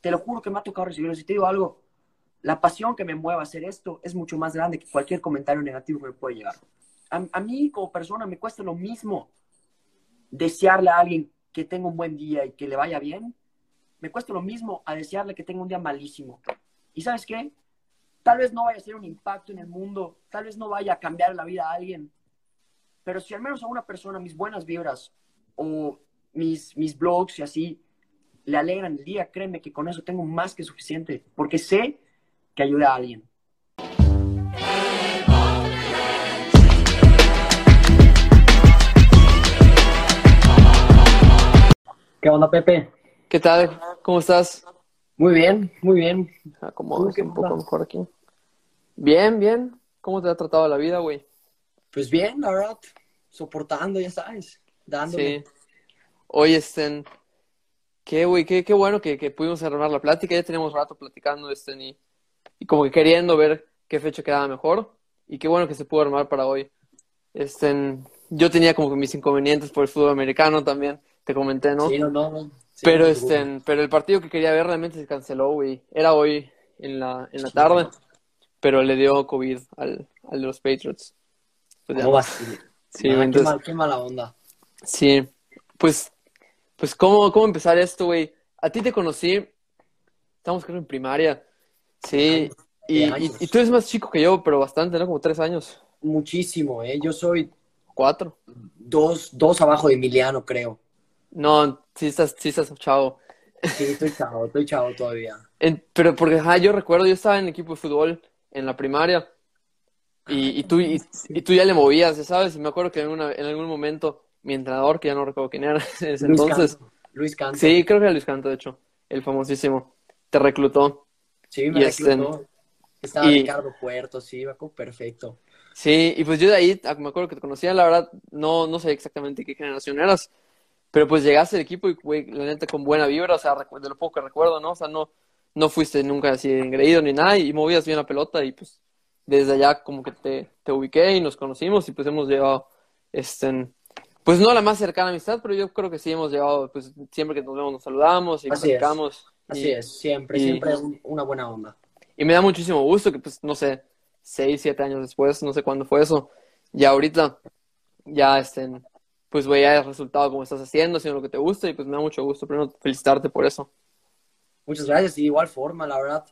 te lo juro que me ha tocado recibirlos. Y te digo algo, la pasión que me mueve a hacer esto es mucho más grande que cualquier comentario negativo que me puede llegar. A, a mí como persona me cuesta lo mismo desearle a alguien que tenga un buen día y que le vaya bien, me cuesta lo mismo a desearle que tenga un día malísimo. ¿Y sabes qué? Tal vez no vaya a ser un impacto en el mundo, tal vez no vaya a cambiar la vida a alguien, pero si al menos a una persona mis buenas vibras o mis, mis blogs y así le alegran el día, créeme que con eso tengo más que suficiente, porque sé que ayuda a alguien. ¿Qué onda, Pepe? ¿Qué tal? ¿Cómo estás? Muy bien, muy bien. Acomodas un poco mejor aquí. Bien, bien. ¿Cómo te ha tratado la vida, güey? Pues bien, la verdad. Soportando, ya sabes. Dándole. Sí. Oye, Estén, qué, güey, qué, qué bueno que, que pudimos armar la plática. Ya teníamos rato platicando, Estén, y, y como que queriendo ver qué fecha quedaba mejor. Y qué bueno que se pudo armar para hoy. Estén, yo tenía como que mis inconvenientes por el fútbol americano también. Te comenté, ¿no? Sí, no, no. no. Sí, pero, no te este, pero el partido que quería ver realmente se canceló, güey. Era hoy en la, en la tarde, pero le dio COVID al, al de los Patriots. Pues ¿Cómo no. vas? Sí, Ah, qué, entonces, mal- qué mala onda. sí. Pues, pues ¿cómo, cómo empezar esto, güey? A ti te conocí, estamos creo en primaria. Sí, y, tú eres más chico que yo, pero bastante, ¿no? Como tres años, Muchísimo, ¿eh? Yo soy cuatro. dos, dos abajo de Emiliano, creo. No, sí estás, sí estás chavo. Sí, estoy chavo, estoy chavo todavía. En- pero porque, ajá, yo recuerdo, yo estaba en equipo de fútbol en la primaria y, y tú, y, y tú ya le movías, sabes, y me acuerdo que en, una, en algún momento mi entrenador, que ya no recuerdo quién era en ese Luis entonces, Canto. Luis Canto. sí, creo que era Luis Canto, de hecho, el famosísimo, te reclutó. Sí, me y este- reclutó. Estaba y- Ricardo Puerto, sí, perfecto. Sí, y pues yo de ahí, ah, me acuerdo que te conocía, la verdad, no, no sé exactamente qué generación eras, pero pues llegaste al equipo y, güey, la neta, con buena vibra, o sea, de lo poco que recuerdo, ¿no? O sea, no, no fuiste nunca así engreído ni nada y movías bien la pelota y pues desde allá como que te, te ubiqué y nos conocimos y pues hemos llevado, este, pues no la más cercana amistad, pero yo creo que sí hemos llevado, pues siempre que nos vemos nos saludamos y Así es. platicamos. Así y, es, siempre, y- siempre un- una buena onda. y me da muchísimo gusto que, pues, no sé, seis, siete años después, no sé cuándo fue eso, ya ahorita, ya estén, pues, güey, ya el resultado como estás haciendo, haciendo lo que te gusta, y pues me da mucho gusto, primero felicitarte por eso. Muchas gracias, y de igual forma, la verdad,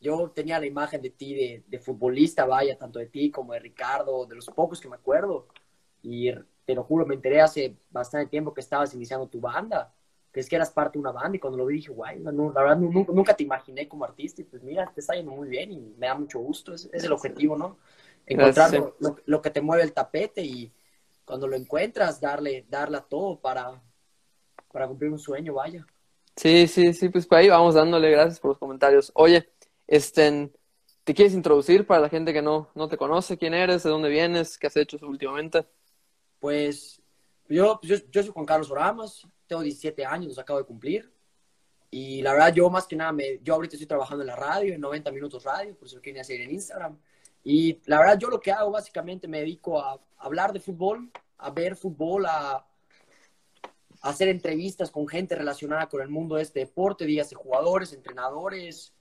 yo tenía la imagen de ti de, de futbolista, vaya, tanto de ti como de Ricardo, de los pocos que me acuerdo, y te lo juro, me enteré hace bastante tiempo que estabas iniciando tu banda, que es que eras parte de una banda, y cuando lo vi dije, guay, no, la verdad, nu- nunca, te imaginé como artista, y pues mira, te está yendo muy bien, y me da mucho gusto, es, es el objetivo, ¿no? Encontrar Gracias, lo, lo- lo que te mueve el tapete, y cuando lo encuentras, darle, darle a todo para, para cumplir un sueño, vaya. Sí, sí, sí, pues por ahí vamos dándole, gracias por los comentarios. Oye, este, ¿te quieres introducir para la gente que no, no te conoce? ¿Quién eres? ¿De dónde vienes? ¿Qué has hecho últimamente? Pues yo, yo, yo soy Juan Carlos Oramas, tengo 17 años, los acabo de cumplir. Y la verdad, yo más que nada, me, yo ahorita estoy trabajando en la radio, en 90 Minutos Radio, por si lo quieren hacer en Instagram. Y la verdad, yo lo que hago básicamente me dedico a hablar de fútbol, a ver fútbol, a, a hacer entrevistas con gente relacionada con el mundo de este deporte, dígase jugadores, entrenadores,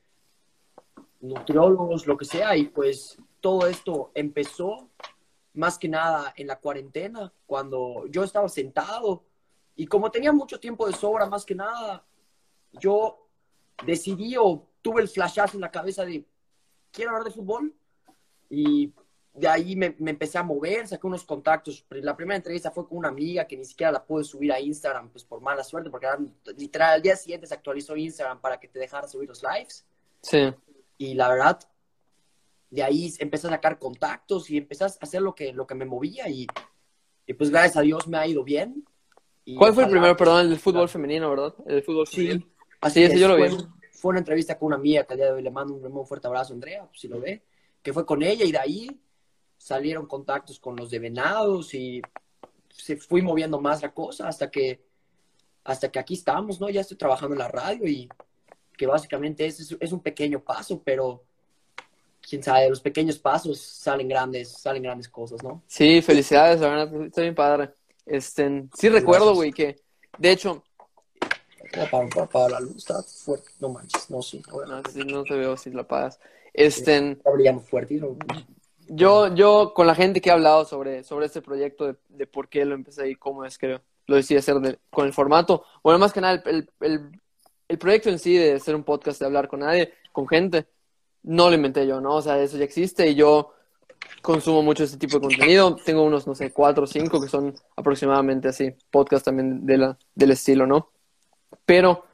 nutriólogos, lo que sea. Y pues todo esto empezó más que nada en la cuarentena, cuando yo estaba sentado y como tenía mucho tiempo de sobra, más que nada, yo decidí o tuve el flashazo en la cabeza de, quiero hablar de fútbol y de ahí me, me empecé a mover, saqué unos contactos. La primera entrevista fue con una amiga que ni siquiera la pude subir a Instagram, pues por mala suerte, porque era- literal al día siguiente se actualizó Instagram para que te dejara subir los lives Sí, y la verdad, de ahí empecé a sacar contactos y empecé a hacer lo que, lo que me movía y, y pues gracias a Dios me ha ido bien. Y ¿Cuál fue el primero, pues, perdón, el del fútbol femenino, verdad? El del fútbol femenino. Sí, así Sí, ese es, yo lo vi. fue una entrevista con una amiga que al día de hoy le mando un, fuerte abrazo a Andrea, pues, si lo ve, que fue con ella y de ahí salieron contactos con los de Venados y se fui moviendo más la cosa hasta que hasta que aquí estamos, ¿no? Ya estoy trabajando en la radio y que básicamente es, es un pequeño paso, pero quién sabe, los pequeños pasos salen grandes, salen grandes cosas, ¿no? Sí, felicidades, la verdad, está bien padre. Este, sí recuerdo, güey, que, de hecho, Para, para, la luz, está fuerte. No manches, no, sí. No, sí, no te veo si la apagas. Este, Está brillando fuerte. ¿no? yo, yo, con la gente que he hablado sobre, sobre este proyecto, de, de por qué lo empecé y cómo es que lo decidí hacer de- con el formato, bueno, más que nada, el, el, el, el proyecto en sí de hacer un podcast, de hablar con nadie, con gente, no lo inventé yo, ¿no? O sea, eso ya existe y yo consumo mucho este tipo de contenido. Tengo unos, no sé, cuatro o cinco que son aproximadamente así, podcast también de la, del estilo, ¿no? Pero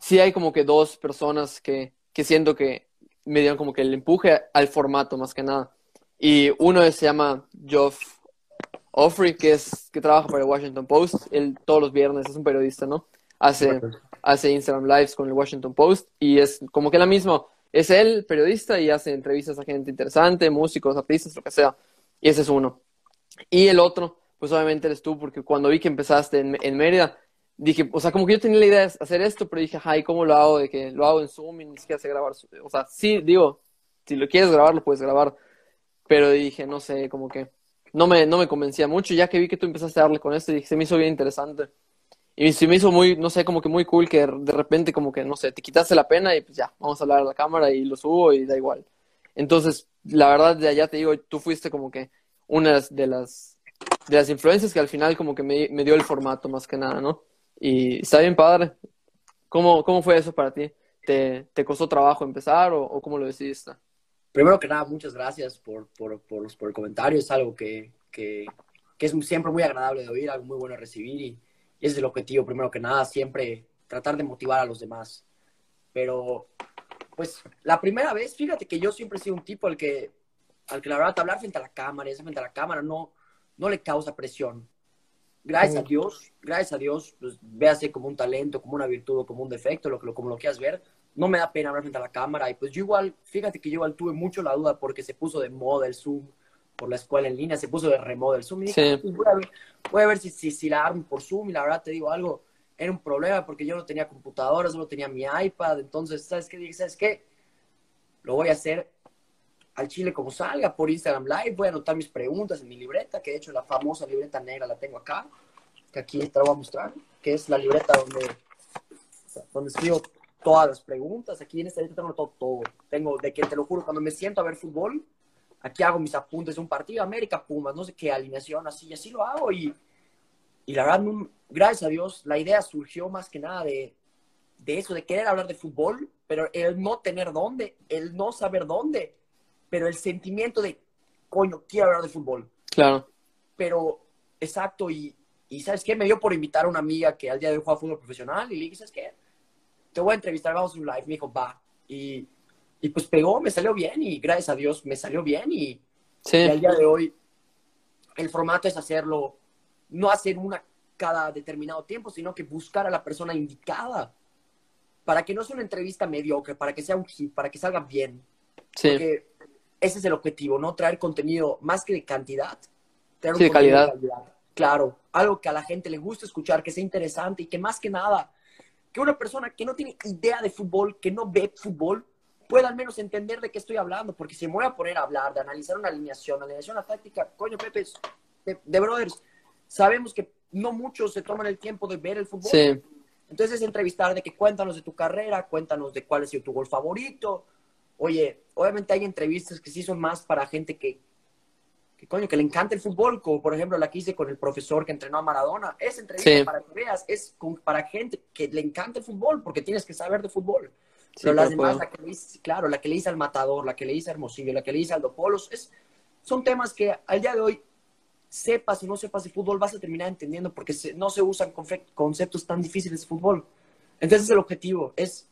sí hay como que dos personas que, que siento que me dieron como que el empuje al formato más que nada. Y uno es- se llama Geoff Offrey, que es que trabaja para el Washington Post. Él todos los viernes es un periodista, ¿no? Hace, hace Instagram Lives con el Washington Post y es como que la misma. Es él, periodista, y hace entrevistas a gente interesante, músicos, artistas, lo que sea. Y ese es uno. Y el otro, pues obviamente eres tú, porque cuando vi que empezaste en, en Mérida, dije, o sea, como que yo tenía la idea de hacer esto, pero dije, ay, ¿cómo lo hago? De que lo hago en Zoom y ni siquiera sé grabar. O sea, sí, digo, si lo quieres grabar, lo puedes grabar. Pero dije, no sé, como que no me, no me convencía mucho. Ya que vi que tú empezaste a darle con esto, dije, se me hizo bien interesante. Y se me hizo muy, no sé, como que muy cool que de repente como que, no sé, te quitaste la pena y pues ya, vamos a hablar a la cámara y lo subo y da igual. Entonces, la verdad, de allá te digo, tú fuiste como que una de las, de las influencias que al final como que me, me dio el formato más que nada, ¿no? Y está bien padre. ¿Cómo, cómo fue eso para ti? ¿Te, te costó trabajo empezar o, o cómo lo decidiste? Primero que nada, muchas gracias por, por, por, por el comentario. Es algo que, que, que es siempre muy agradable de oír, algo muy bueno de recibir. Y, es el objetivo, primero que nada, siempre tratar de motivar a los demás. Pero, pues, la primera vez, fíjate que yo siempre he sido un tipo al que, al que la verdad, hablar frente a la cámara, hacer frente a la cámara, no, no le causa presión. Gracias a Ujú. Dios, gracias a Dios, pues véase como un talento, como una virtud o como un defecto, lo que lo, como lo quieras ver. No me da pena hablar frente a la cámara. Y pues yo igual, fíjate que yo igual tuve mucho la duda porque se puso de moda el Zoom por la escuela en línea, se puso de remoda el Zoom. Y dije, Sí. "Ah, pues voy a ver, voy a ver si, si, si la armo por Zoom. Y la verdad te digo algo, era un problema porque yo no tenía computadora, solo tenía mi iPad. Entonces, ¿sabes qué? Dije, ¿sabes qué? Lo voy a hacer al chile como salga por Instagram Live. Voy a anotar mis preguntas en mi libreta, que de hecho la famosa libreta negra la tengo acá, que aquí te la voy a mostrar, que es la libreta donde, donde escribo todas las preguntas. Aquí en esta libreta tengo todo, todo. Tengo, de que te lo juro, cuando me siento a ver fútbol, aquí hago mis apuntes de un partido, América Pumas, no sé qué alineación, así, y así lo hago. Y, y la verdad, gracias a Dios, la idea surgió más que nada de, de eso, de querer hablar de fútbol, pero el no tener dónde, el no saber dónde, pero el sentimiento de, coño, quiero hablar de fútbol. Claro. Pero, exacto, y, y ¿sabes qué? Me dio por invitar a una amiga que al día de hoy juega fútbol profesional y le dije, ¿sabes qué? Te voy a entrevistar, vamos a un live. Me dijo, va. Y, y pues pegó, me salió bien y gracias a Dios me salió bien y, Sí, y al día de hoy el formato es hacerlo, no hacer una cada determinado tiempo, sino que buscar a la persona indicada para que no sea una entrevista mediocre, para que sea un hit, para que salga bien. sí, Porque ese es el objetivo, ¿no? Traer contenido más que de cantidad, traer un Sí, de contenido calidad. Claro, algo que a la gente le guste escuchar, que sea interesante y que más que nada, que una persona que no tiene idea de fútbol, que no ve fútbol, pueda al menos entender de qué estoy hablando, porque si me voy a poner a hablar, de analizar una alineación, alineación una táctica, coño, Pepe, es de, de brothers, sabemos que no muchos se toman el tiempo de ver el fútbol. sí, Entonces es entrevistar de que cuéntanos de tu carrera, cuéntanos de cuál ha sido tu gol favorito. Oye, obviamente hay entrevistas que sí son más para gente que, que coño, que le encanta el fútbol, como por ejemplo la que hice con el profesor que entrenó a Maradona. Esa entrevista, Sí. para que veas, es con- para gente que le encanta el fútbol, porque tienes que saber de fútbol. Sí, Pero las demás, la que le hice, claro, la que le hice al Matador, la que le hice a Hermosillo, la que le hice al Dopolos, es, son temas que al día de hoy, sepas o no sepas de fútbol, vas a terminar entendiendo porque se- no se usan conceptos tan difíciles de fútbol. Entonces el objetivo es,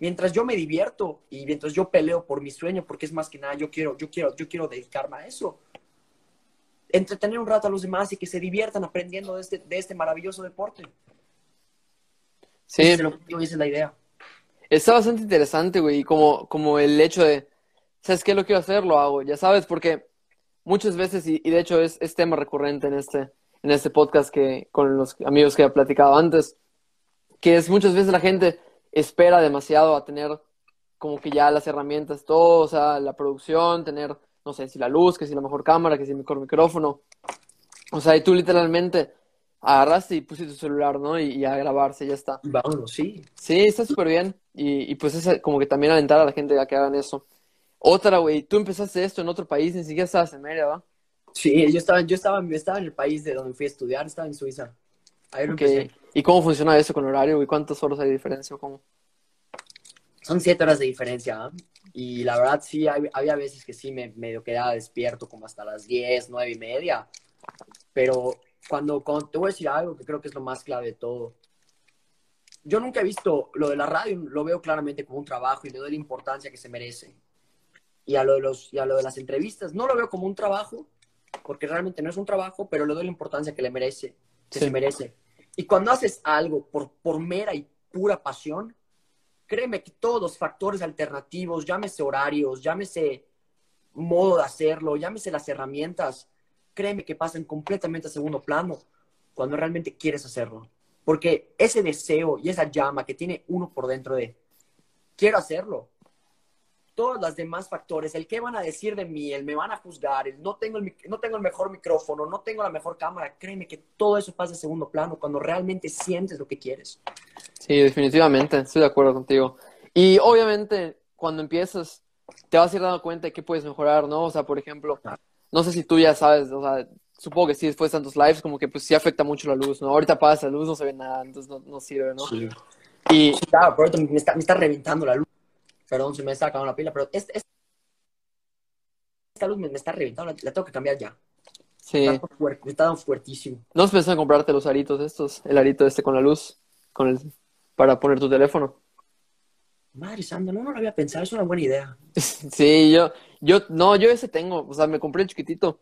mientras yo me divierto y mientras yo peleo por mi sueño, porque es más que nada, yo quiero, yo quiero, yo quiero dedicarme a eso, entretener un rato a los demás y que se diviertan aprendiendo de este, de este maravilloso deporte. Sí, Ese es el objetivo y esa es la idea. Está bastante interesante, güey, como, como el hecho de, ¿sabes qué? Lo quiero hacer, lo hago, ya sabes, porque muchas veces, y, y de hecho es, es tema recurrente en este, en este podcast que, con los amigos que he platicado antes, que es muchas veces la gente espera demasiado a tener como que ya las herramientas, todo, o sea, la producción, tener, no sé, si la luz, que si la mejor cámara, que si el mejor micrófono. O sea, y tú literalmente agarraste y pusiste tu celular, ¿no? Y, y a grabarse, ya está. Vámonos, sí. Sí, está súper bien. Y, y pues es como que también alentar a la gente a que hagan eso. Otra, güey, tú empezaste esto en otro país, ni siquiera estabas en Mérida, ¿va? Sí, yo estaba, yo estaba, yo estaba en el país de donde fui a estudiar, estaba en Suiza. Ahí lo Ok. empecé. ¿Y cómo funciona eso con horario, güey? ¿Cuántas horas hay de diferencia? o ¿Cómo? Son siete horas de diferencia, ¿ah? Y la verdad sí, hay- había veces que sí me medio quedaba despierto como hasta las 10, nueve y media. Pero cuando, cuando te voy a decir algo que creo que es lo más clave de todo. Yo nunca he visto lo de la radio, lo veo claramente como un trabajo y le doy la importancia que se merece. Y a lo de, los, y a lo de las entrevistas, no lo veo como un trabajo, porque realmente no es un trabajo, pero le doy la importancia que le merece, que Sí. se merece. Y cuando haces algo por, por mera y pura pasión, créeme que todos los factores alternativos, llámese horarios, llámese modo de hacerlo, llámese las herramientas, créeme que pasan completamente a segundo plano cuando realmente quieres hacerlo. Porque ese deseo y esa llama que tiene uno por dentro de, quiero hacerlo. Todos los demás factores, el qué van a decir de mí, el me van a juzgar, el no tengo el, no tengo el mejor micrófono, no tengo la mejor cámara, créeme que todo eso pasa a segundo plano cuando realmente sientes lo que quieres. Sí, definitivamente, estoy de acuerdo contigo. Y obviamente, cuando empiezas, te vas a ir dando cuenta de qué puedes mejorar, ¿no? O sea, por ejemplo, no sé si tú ya sabes, o sea, supongo que sí, después de tantos lives, como que pues sí afecta mucho la luz, ¿no? Ahorita apagas la luz, no se ve nada, entonces no, no sirve, ¿no? Sí. Y claro, pero ahorita me está, me está reventando la luz. Perdón, se me está acabando la pila, pero este- este- esta luz me, me está reventando, la, la tengo que cambiar ya. sí, Está, está dando fuertísimo. ¿no has pensado en comprarte los aritos estos? El arito este con la luz, con el, para poner tu teléfono. Madre santa, no, no lo había pensado, es una buena idea. Sí, yo, yo, no, yo ese tengo, o sea, me compré el chiquitito,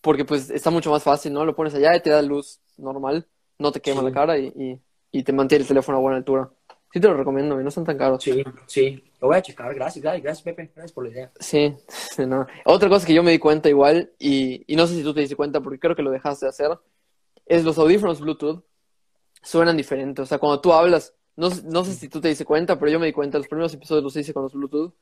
porque pues está mucho más fácil, ¿no? Lo pones allá y te da luz normal, no te quema Sí. la cara y, y, y te mantiene el teléfono a buena altura. Sí te lo recomiendo, no están tan caros. Sí, sí, lo voy a checar. Gracias, gracias, gracias, Pepe. Gracias por la idea. Sí, no. Otra cosa que yo me di cuenta igual, y, y no sé si tú te diste cuenta, porque creo que lo dejaste de hacer, es los audífonos Bluetooth suenan diferente. O sea, cuando tú hablas, no, no sé si tú te diste cuenta, pero yo me di cuenta, los primeros episodios los hice con los Bluetooth,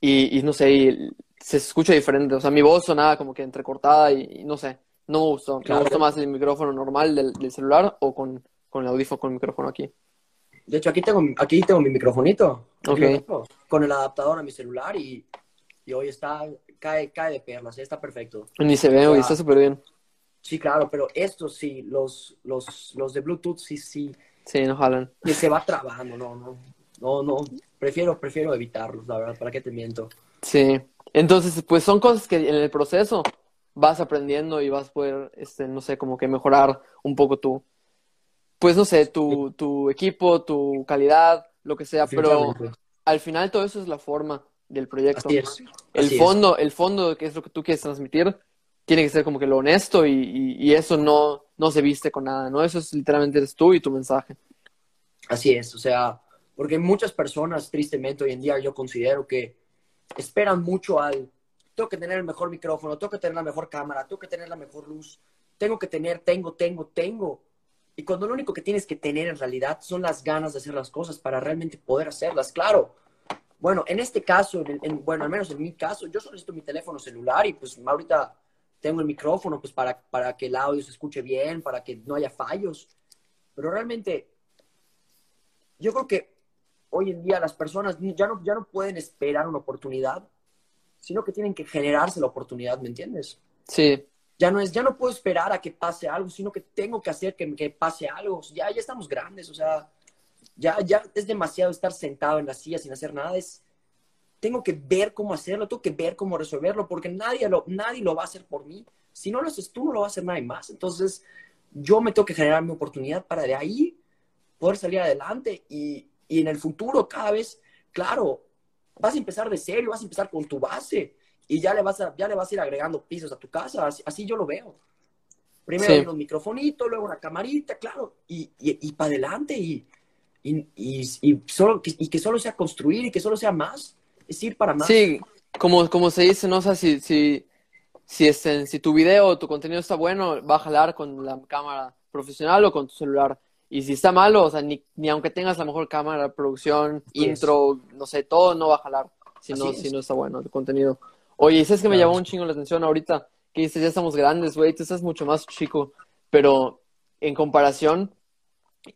y, y no sé, y se escucha diferente. O sea, mi voz sonaba como que entrecortada y, y no sé, no me gustó. Claro. Me gustó más el micrófono normal del, del celular o con, con el audífono con el micrófono aquí. De hecho, aquí tengo, aquí tengo mi microfonito. Aquí Ok. lo tengo, Con el adaptador a mi celular y, y hoy está, cae, cae de perlas, está perfecto. Ni se ve, güey, está súper bien. Sí, claro, pero estos sí, los, los, los de Bluetooth sí, sí, Sí, no jalan. que se va trabajando, no, no, no, no, prefiero, prefiero evitarlos, la verdad, ¿para qué te miento? Sí, entonces pues son cosas que en el proceso vas aprendiendo y vas a poder, este, no sé, como que mejorar un poco tu, pues no sé, tu, tu equipo, tu calidad, lo que sea, pero al final todo eso es la forma del proyecto. Así es. El así es. fondo, el fondo que es lo que tú quieres transmitir, tiene que ser como que lo honesto y, y, y eso no, no se viste con nada, ¿no? Eso es literalmente eres tú y tu mensaje. Así es, o sea, porque muchas personas, tristemente, hoy en día yo considero que esperan mucho al, tengo que tener el mejor micrófono, tengo que tener la mejor cámara, tengo que tener la mejor luz, tengo que tener, tengo, tengo, tengo. Y cuando lo único que tienes que tener en realidad son las ganas de hacer las cosas para realmente poder hacerlas, claro. Bueno, en este caso, en, en- bueno, al menos en mi caso, yo solo necesito mi teléfono celular y pues ahorita tengo el micrófono pues para, para que el audio se escuche bien, para que no haya fallos. Pero realmente yo creo que hoy en día las personas ya no, ya no pueden esperar una oportunidad, sino que tienen que generarse la oportunidad, ¿me entiendes? Sí, Ya no es, ya no puedo esperar a que pase algo, sino que tengo que hacer que, que pase algo. Ya, ya estamos grandes, o sea, ya, ya es demasiado estar sentado en la silla sin hacer nada. Es, tengo que ver cómo hacerlo, tengo que ver cómo resolverlo, porque nadie lo, nadie lo va a hacer por mí. Si no lo haces tú, no lo va a hacer nadie más. Entonces, yo me tengo que generar mi oportunidad para de ahí poder salir adelante y, y en el futuro cada vez, claro, vas a empezar de serio, vas a empezar con tu base y ya le vas a, ya le vas a ir agregando pisos a tu casa, así, así yo lo veo. Primero Sí. unos microfonitos, luego una camarita, claro, y, y, y para adelante y, y, solo, que, y que solo sea construir y que solo sea más, es ir para más. Sí, como, como se dice, no o sea, si, si, si, este, si tu video o tu contenido está bueno, va a jalar con la cámara profesional o con tu celular. Y si está malo, o sea, ni, ni aunque tengas la mejor cámara, producción, Así es. intro, no sé, todo no va a jalar si no, Así es. si no está bueno el contenido. Oye, ¿sabes que me llamó un chingo la atención ahorita? Que dices, ya estamos grandes, güey, tú estás mucho más chico, pero en comparación,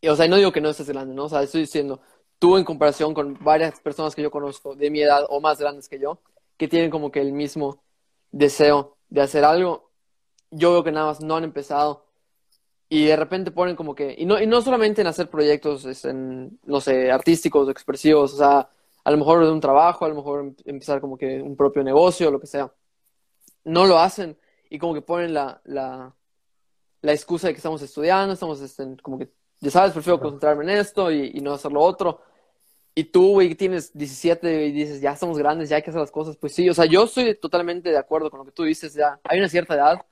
y, o sea, no digo que no estés grande, ¿no? O sea, estoy diciendo, tú en comparación con varias personas que yo conozco de mi edad o más grandes que yo, que tienen como que el mismo deseo de hacer algo, yo veo que nada más no han empezado y de repente ponen como que, y no, y no solamente en hacer proyectos, es en, no sé, artísticos expresivos, o sea, a lo mejor de un trabajo, a lo mejor em, empezar como que un propio negocio, lo que sea. No lo hacen y como que ponen la, la, la excusa de que estamos estudiando, estamos este, como que, ya sabes, prefiero concentrarme en esto y, y no hacer lo otro. Y tú, güey, tienes 17 y dices, ya estamos grandes, ya hay que hacer las cosas. Pues sí, o sea, yo estoy totalmente de acuerdo con lo que tú dices, ya hay una cierta edad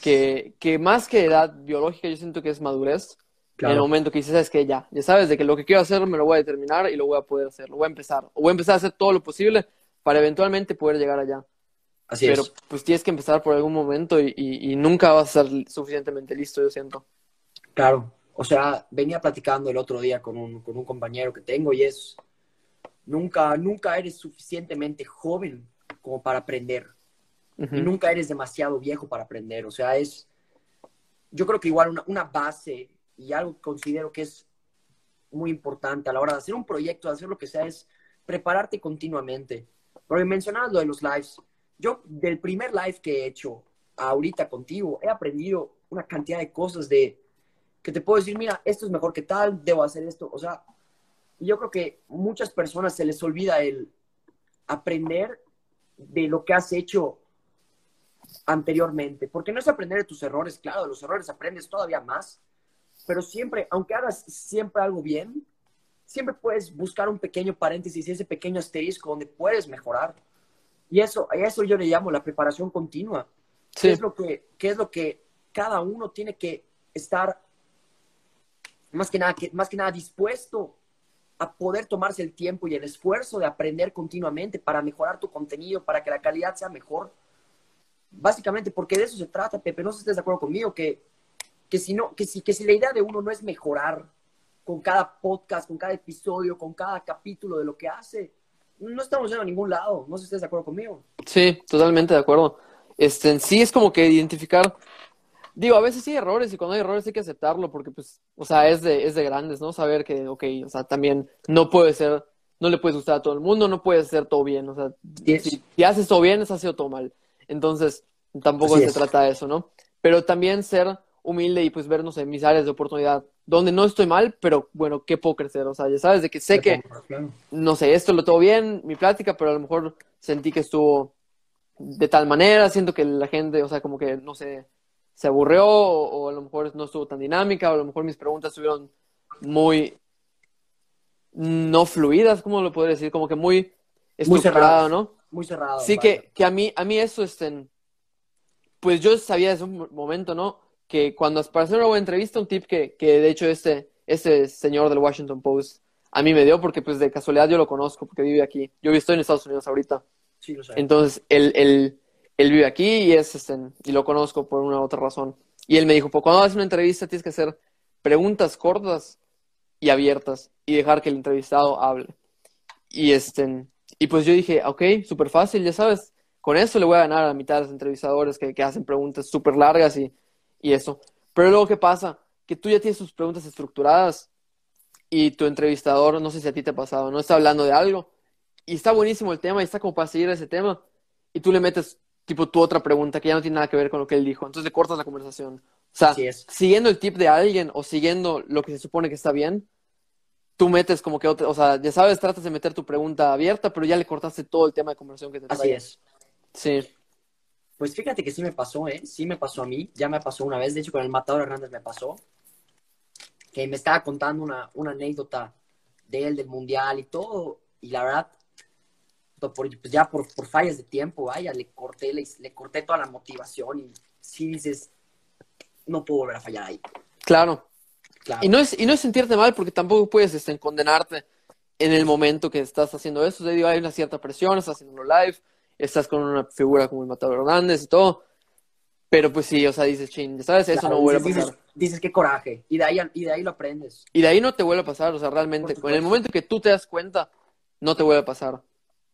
que, que más que edad biológica, yo siento que es madurez. En el momento que dices, es que ya, ya sabes de que lo que quiero hacer me lo voy a determinar y lo voy a poder hacer, lo voy a empezar. O voy a empezar a hacer todo lo posible para eventualmente poder llegar allá. Así Pero es. pues tienes que empezar por algún momento y, y, y nunca vas a estar suficientemente listo, yo siento. Claro. O sea, venía platicando el otro día con un, con un compañero que tengo y es, nunca, nunca eres suficientemente joven como para aprender. Y nunca eres demasiado viejo para aprender. O sea, es, yo creo que igual una, una base y algo que considero que es muy importante a la hora de hacer un proyecto, de hacer lo que sea, es prepararte continuamente. Porque mencionabas lo de los lives. Yo, del primer live que he hecho ahorita contigo, he aprendido una cantidad de cosas de que te puedo decir, mira, esto es mejor que tal, debo hacer esto. O sea, yo creo que muchas personas se les olvida el aprender de lo que has hecho anteriormente, porque no es aprender de tus errores, claro, de los errores aprendes todavía más, pero siempre, aunque hagas siempre algo bien, siempre puedes buscar un pequeño paréntesis, ese pequeño asterisco donde puedes mejorar. Y eso, a eso yo le llamo la preparación continua. Sí. ¿Qué es lo que, qué es lo que cada uno tiene que estar más que nada, que, más que nada dispuesto a poder tomarse el tiempo y el esfuerzo de aprender continuamente para mejorar tu contenido, para que la calidad sea mejor? Básicamente, porque de eso se trata, Pepe. No sé si estés de acuerdo conmigo, que, que, si no, que, si, que si la idea de uno no es mejorar con cada podcast, con cada episodio, con cada capítulo de lo que hace, no estamos yendo a ningún lado. No sé si estés de acuerdo conmigo. Sí, totalmente de acuerdo. Este, en sí es como que identificar, digo, a veces sí hay errores y cuando hay errores hay que aceptarlo porque, pues, o sea, es de, es de grandes, ¿no? Saber que, ok, o sea, también no puede ser, no le puedes gustar a todo el mundo, no puedes hacer todo bien, o sea, Yes. si, si haces todo bien, has sido todo mal. Entonces, tampoco Así se es. trata de eso, ¿no? Pero también ser humilde y pues vernos en mis áreas de oportunidad, donde no estoy mal, pero bueno, ¿qué puedo crecer? O sea, ya sabes de que sé que no sé, esto lo todo bien, mi plática, pero a lo mejor sentí que estuvo de tal manera, siento que la gente, o sea, como que, no sé, se aburrió o, o a lo mejor no estuvo tan dinámica, o a lo mejor mis preguntas estuvieron muy no fluidas, ¿cómo lo podría decir? Como que muy Muy estructurado, cerradas. ¿no? Muy cerrado. Sí, que, que a mí, a mí eso, este, pues yo sabía desde un momento, ¿no? Que cuando para hacer una buena entrevista, un tip que, que de hecho este, este señor del Washington Post a mí me dio, porque pues de casualidad yo lo conozco, porque vive aquí. Yo estoy en Estados Unidos ahorita. Sí, lo sé. Entonces, él, él, él vive aquí y es, este, y lo conozco por una u otra razón. Y él me dijo, pues cuando haces una entrevista tienes que hacer preguntas cortas y abiertas y dejar que el entrevistado hable. Y este, y pues yo dije, ok, súper fácil, ya sabes, con eso le voy a ganar a mitad de los entrevistadores que, que hacen preguntas súper largas y, y eso. Pero luego, ¿qué pasa? Que tú ya tienes tus preguntas estructuradas y tu entrevistador, no sé si a ti te ha pasado, no está hablando de algo y está buenísimo el tema y está como para seguir ese tema y tú le metes tipo tu otra pregunta que ya no tiene nada que ver con lo que él dijo, entonces le cortas la conversación. O sea, Así es. siguiendo el tip de alguien o siguiendo lo que se supone que está bien, tú metes como que otra, o sea, ya sabes, tratas de meter tu pregunta abierta, pero ya le cortaste todo el tema de conversación que te Así traía. es. Sí, Pues fíjate que sí me pasó, ¿eh? Sí me pasó a mí. Ya me pasó una vez. De hecho, con el Matador Hernández me pasó. Que me estaba contando una, una anécdota de él, del Mundial y todo. Y la verdad, por, pues ya por, por fallas de tiempo, vaya, le corté, le, le corté toda la motivación. Y sí dices, no puedo volver a fallar ahí. claro. Claro. Y no es, y no es sentirte mal porque tampoco puedes este, condenarte en el momento que estás haciendo eso. Sea, digo, hay una cierta presión, estás haciéndolo live, estás con una figura como el Matador Hernández y todo. Pero pues sí, o sea, dices, chin, ya sabes, eso Claro, no vuelve a dices, pasar. dices, dices, qué coraje. Y de, ahí, y de ahí lo aprendes. Y de ahí no te vuelve a pasar, o sea, realmente, en el momento que tú te das cuenta, no te vuelve a pasar.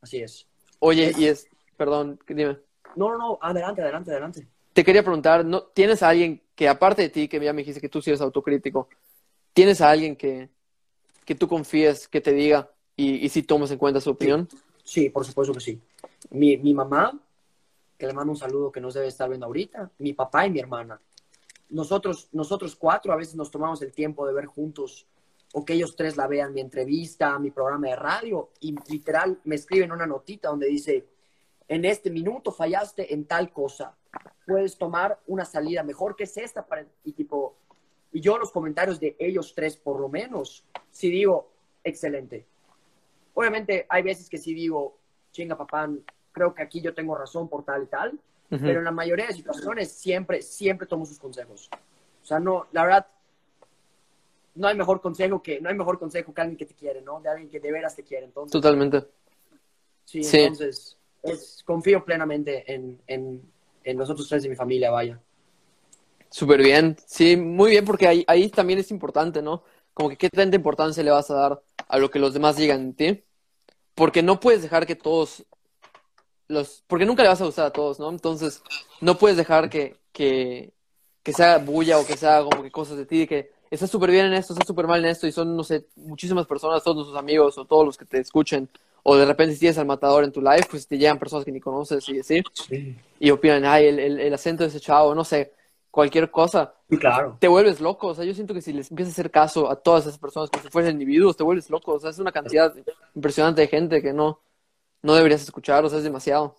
Así es. Oye, y es, perdón, dime. No, no, no. Adelante, adelante, adelante. te quería preguntar, ¿no, ¿tienes a alguien que aparte de ti, que ya me dijiste que tú sí eres autocrítico, ¿tienes a alguien que, que tú confíes, que te diga y, y si tomas en cuenta su opinión? Sí, por supuesto que sí. Mi, mi mamá, que le mando un saludo que nos debe estar viendo ahorita, mi papá y mi hermana. Nosotros, nosotros cuatro a veces nos tomamos el tiempo de ver juntos o que ellos tres la vean mi entrevista, mi programa de radio y literal me escriben una notita donde dice, en este minuto fallaste en tal cosa, puedes tomar una salida mejor que es esta para... y tipo, y yo los comentarios de ellos tres por lo menos, si digo, excelente. Obviamente hay veces que sí digo, chinga papá, creo que aquí yo tengo razón por tal y tal, pero en la mayoría de situaciones siempre, siempre tomo sus consejos. O sea, no, la verdad, no hay mejor consejo que, no hay mejor consejo que alguien que te quiere, ¿no? De alguien que de veras te quiere. Entonces, Totalmente. Sí, entonces, es, confío plenamente en, en, en los otros tres de mi familia, vaya. Súper bien, sí, muy bien, porque ahí, ahí también es importante, ¿no? Como que qué tanta importancia le vas a dar a lo que los demás digan de ti, porque no puedes dejar que todos los, porque nunca le vas a gustar a todos, ¿no? Entonces, no puedes dejar que, que, que sea bulla o que sea como que cosas de ti, que estás súper bien en esto, estás súper mal en esto, y son, no sé, muchísimas personas, todos nuestros amigos o todos los que te escuchen, o de repente si tienes al matador en tu live, pues te llegan personas que ni conoces y así, y opinan, ay, el, el, el, acento de ese chavo, no sé, cualquier cosa. claro. Te vuelves loco, o sea, yo siento que si les empiezas a hacer caso a todas esas personas como si fuesen individuos, te vuelves loco, o sea, es una cantidad impresionante de gente que no, no deberías escuchar, o sea, es demasiado.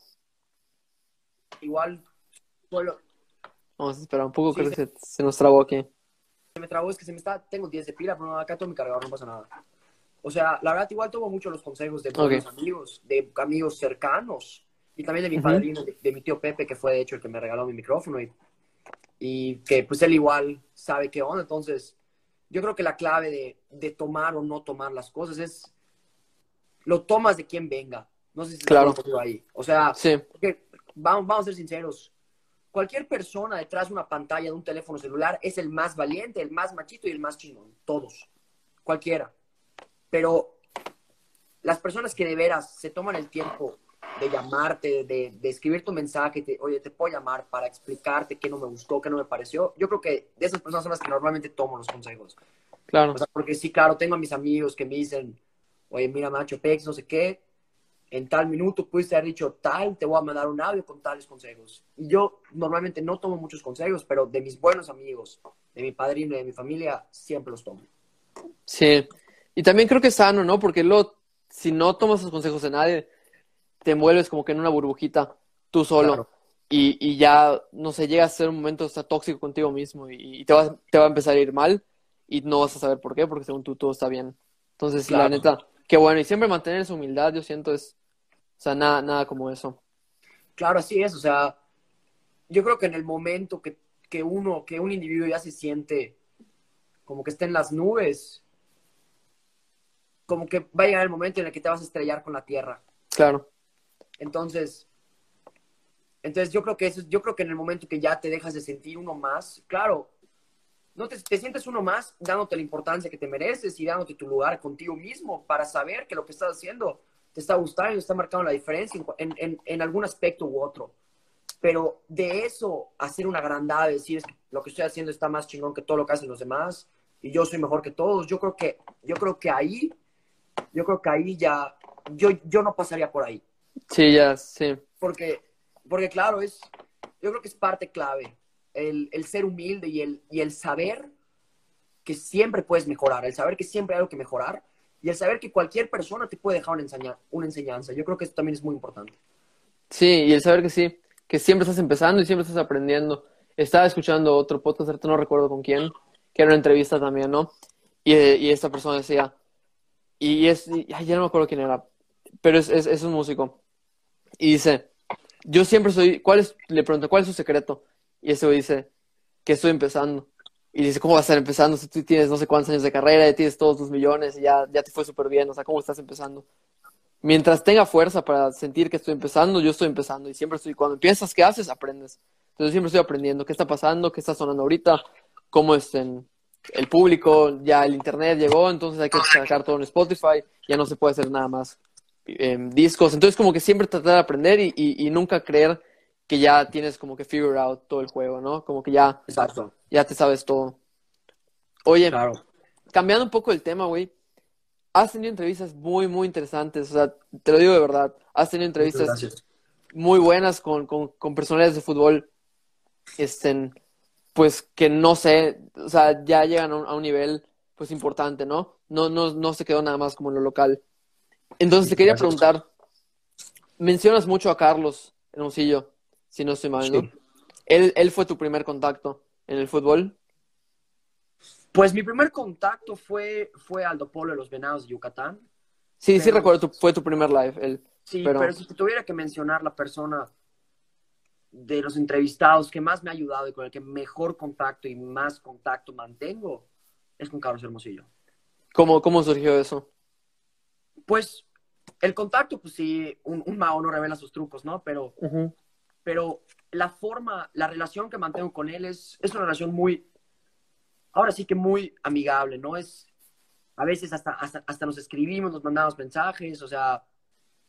Igual, solo... Vamos a esperar un poco, sí, creo que se, se, nos trabó aquí. Se me trabó, es que se me está, tengo 10 de pila, pero acá todo mi cargador, no pasa nada. O sea, la verdad, igual tomo mucho los consejos de buenos okay. amigos, de amigos cercanos, y también de mi uh -huh. padrino, de, de, mi tío Pepe, que fue de hecho el que me regaló mi micrófono, y, y que pues él igual sabe qué onda. Entonces, yo creo que la clave de, de, tomar o no tomar las cosas es, lo tomas de quien venga. No sé si claro. ahí. O sea, sí. vamos, vamos a ser sinceros. Cualquier persona detrás de una pantalla de un teléfono celular es el más valiente, el más machito y el más chingón. Todos. Cualquiera pero las personas que de veras se toman el tiempo de llamarte, de, de escribir tu mensaje, te, oye, te puedo llamar para explicarte qué no me gustó, qué no me pareció, yo creo que de esas personas son las que normalmente tomo los consejos. Claro. O sea, porque sí, claro, tengo a mis amigos que me dicen, oye, mira, macho, Pex, no sé qué, en tal minuto pudiste haber dicho tal, te voy a mandar un audio con tales consejos. Y yo normalmente no tomo muchos consejos, pero de mis buenos amigos, de mi padrino y de mi familia, siempre los tomo. Sí, y también creo que es sano, ¿no? Porque luego, si no tomas los consejos de nadie, te envuelves como que en una burbujita, tú solo. Claro. Y, y, ya, no sé, llega a ser un momento está tóxico contigo mismo y, y, te, va, te va a empezar a ir mal y no vas a saber por qué, porque según tú todo está bien. Entonces, claro. la neta, qué bueno. Y siempre mantener esa humildad, yo siento, es, sea, nada, nada como eso. Claro, así es. O sea, yo creo que en el momento que, que uno, que un individuo ya se siente como que está en las nubes, como que va a llegar el momento en el que te vas a estrellar con la tierra. Claro. Entonces, entonces yo creo que eso, yo creo que en el momento que ya te dejas de sentir uno más, claro, no te, te, sientes uno más dándote la importancia que te mereces y dándote tu lugar contigo mismo para saber que lo que estás haciendo te está gustando y está marcando la diferencia en, en, en algún aspecto u otro. Pero de eso, hacer una grandada, decir es que lo que estoy haciendo está más chingón que todo lo que hacen los demás y yo soy mejor que todos, yo creo que, yo creo que ahí yo creo que ahí ya, yo, yo no pasaría por ahí. Sí, ya, sí. Porque, porque claro, es, yo creo que es parte clave, el, el ser humilde y el, y el saber que siempre puedes mejorar, el saber que siempre hay algo que mejorar y el saber que cualquier persona te puede dejar una, una enseñanza. Yo creo que eso también es muy importante. Sí, y el saber que sí, que siempre estás empezando y siempre estás aprendiendo. Estaba escuchando otro podcast, no recuerdo con quién, que era una entrevista también, ¿no? Y, y esta persona decía, y es, y, ya no me acuerdo quién era, pero es, es, es, un músico. Y dice, yo siempre soy, ¿cuál es? Le pregunto, ¿cuál es su secreto? Y ese dice, que estoy empezando. Y dice, ¿cómo vas a estar empezando si tú tienes no sé cuántos años de carrera tienes todos tus millones y ya, ya te fue súper bien? O sea, ¿cómo estás empezando? Mientras tenga fuerza para sentir que estoy empezando, yo estoy empezando. Y siempre estoy, cuando empiezas, ¿qué haces? Aprendes. Entonces siempre estoy aprendiendo qué está pasando, qué está sonando ahorita, cómo estén el público, ya el internet llegó, entonces hay que sacar todo en Spotify, ya no se puede hacer nada más eh, discos. Entonces como que siempre tratar de aprender y, y, y, nunca creer que ya tienes como que figure out todo el juego, ¿no? Como que ya, Exacto. Ya te sabes todo. Oye, Claro. cambiando un poco el tema, güey, has tenido entrevistas muy, muy interesantes, o sea, te lo digo de verdad, has tenido entrevistas muy buenas con, con, con personalidades de fútbol, este, pues que no sé, o sea, ya llegan a un, a un nivel pues importante, ¿no? No, no, no se quedó nada más como en lo local. Entonces te quería preguntar, mencionas mucho a Carlos Hermosillo, si no estoy mal, ¿no? Sí. Él, él fue tu primer contacto en el fútbol. Pues mi primer contacto fue, fue Aldo Polo de los Venados de Yucatán. Sí, sí Pero- recuerdo, tu- fue tu primer live, él. Sí, Pero- pero... si te tuviera que mencionar la persona de los entrevistados que más me ha ayudado y con el que mejor contacto y más contacto mantengo, es con Carlos Hermosillo. ¿Cómo, cómo surgió eso? Pues el contacto, pues sí, un, un mago no revela sus trucos, ¿no? Pero, pero la forma, la relación que mantengo con él es, es una relación muy, ahora sí que muy amigable, ¿no? Es, a veces hasta, hasta, hasta nos escribimos, nos mandamos mensajes, o sea,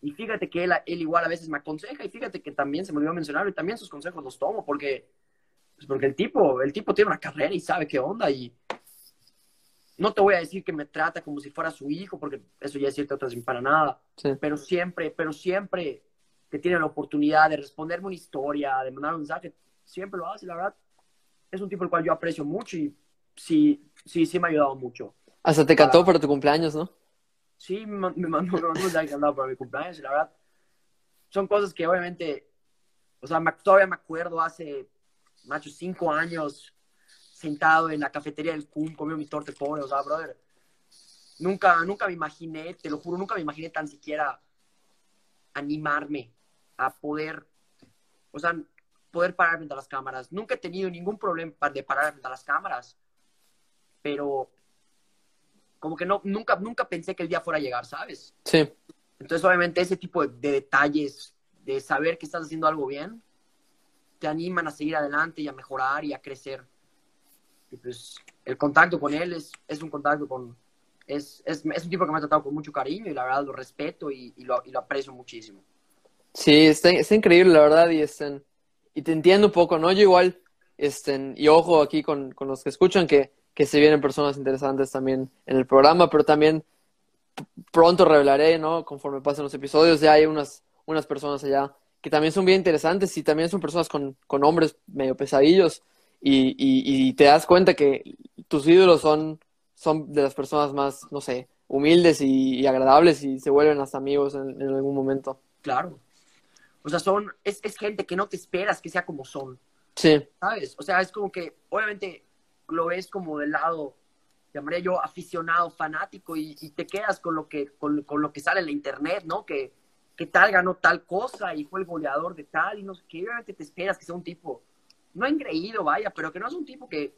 y fíjate que él, él igual a veces me aconseja y fíjate que también se me olvidó mencionar y también sus consejos los tomo porque, pues porque el tipo, el tipo tiene una carrera y sabe qué onda y no te voy a decir que me trata como si fuera su hijo porque eso ya es cierto, otras para nada, Sí. pero siempre, pero siempre que tiene la oportunidad de responderme una historia, de mandar un mensaje, siempre lo hace, la verdad. Es un tipo el cual yo aprecio mucho y sí, sí, sí me ha ayudado mucho. Hasta te cantó para tu cumpleaños, ¿no? Sí, me man- me mandó me mandó un mensaje andaba para mi cumpleaños y la verdad son cosas que obviamente, o sea, todavía me acuerdo hace, macho, cinco años sentado en la cafetería del CUM comiendo mi torte pobre, o sea, brother, nunca, nunca me imaginé, te lo juro, nunca me imaginé tan siquiera animarme a poder, o sea, poder parar frente a las cámaras. Nunca he tenido ningún problema de parar frente a las cámaras, pero como que no, nunca, nunca pensé que el día fuera a llegar, ¿sabes? Sí. Entonces, obviamente, ese tipo de, de detalles, de saber que estás haciendo algo bien, te animan a seguir adelante y a mejorar y a crecer. Y pues, el contacto con él es, es un contacto con... Es, es, es un tipo que me ha tratado con mucho cariño y la verdad lo respeto y, y lo, y lo aprecio muchísimo. Sí, está, está increíble, la verdad, y, este, y te entiendo un poco, ¿no? Yo igual, este, y ojo aquí con, con los que escuchan, que, que se vienen personas interesantes también en el programa, pero también pronto revelaré, ¿no? Conforme pasen los episodios, ya hay unas, unas personas allá que también son bien interesantes y también son personas con, con nombres medio pesadillos y, y, te das cuenta que tus ídolos son, son de las personas más, no sé, humildes y, agradables y se vuelven hasta amigos en algún momento. Claro. O sea, son, es, es gente que no te esperas que sea como son. Sí, ¿sabes? O sea, es como que, obviamente, lo ves como del lado, llamaría yo, aficionado, fanático, y, y te quedas con lo, que, con, con lo que sale en la internet, ¿no? Que, que tal ganó tal cosa y fue el goleador de tal, y no sé qué, obviamente te esperas que sea un tipo, no engreído, vaya, pero que no es un tipo que,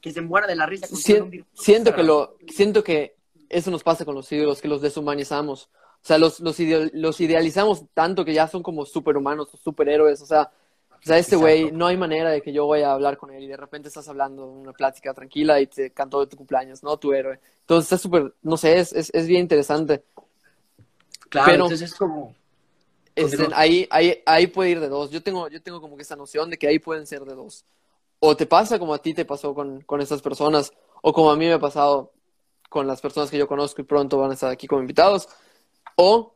que se muera de la risa. con Sien- siento que lo siento que eso nos pasa con los ídolos que los deshumanizamos o sea los los, ideo- los idealizamos tanto que ya son como superhumanos o superhéroes o sea o sea este güey no hay manera de que yo vaya a hablar con él y de repente estás hablando una plática tranquila y te cantó de tu cumpleaños no tu héroe. Entonces está súper no sé es, es, es bien interesante. Claro, pero- entonces es como, Este, ahí, ahí, ahí puede ir de dos. Yo tengo, yo tengo como que esa noción de que ahí pueden ser de dos. O te pasa como a ti te pasó con, con estas personas, o como a mí me ha pasado con las personas que yo conozco y pronto van a estar aquí como invitados, o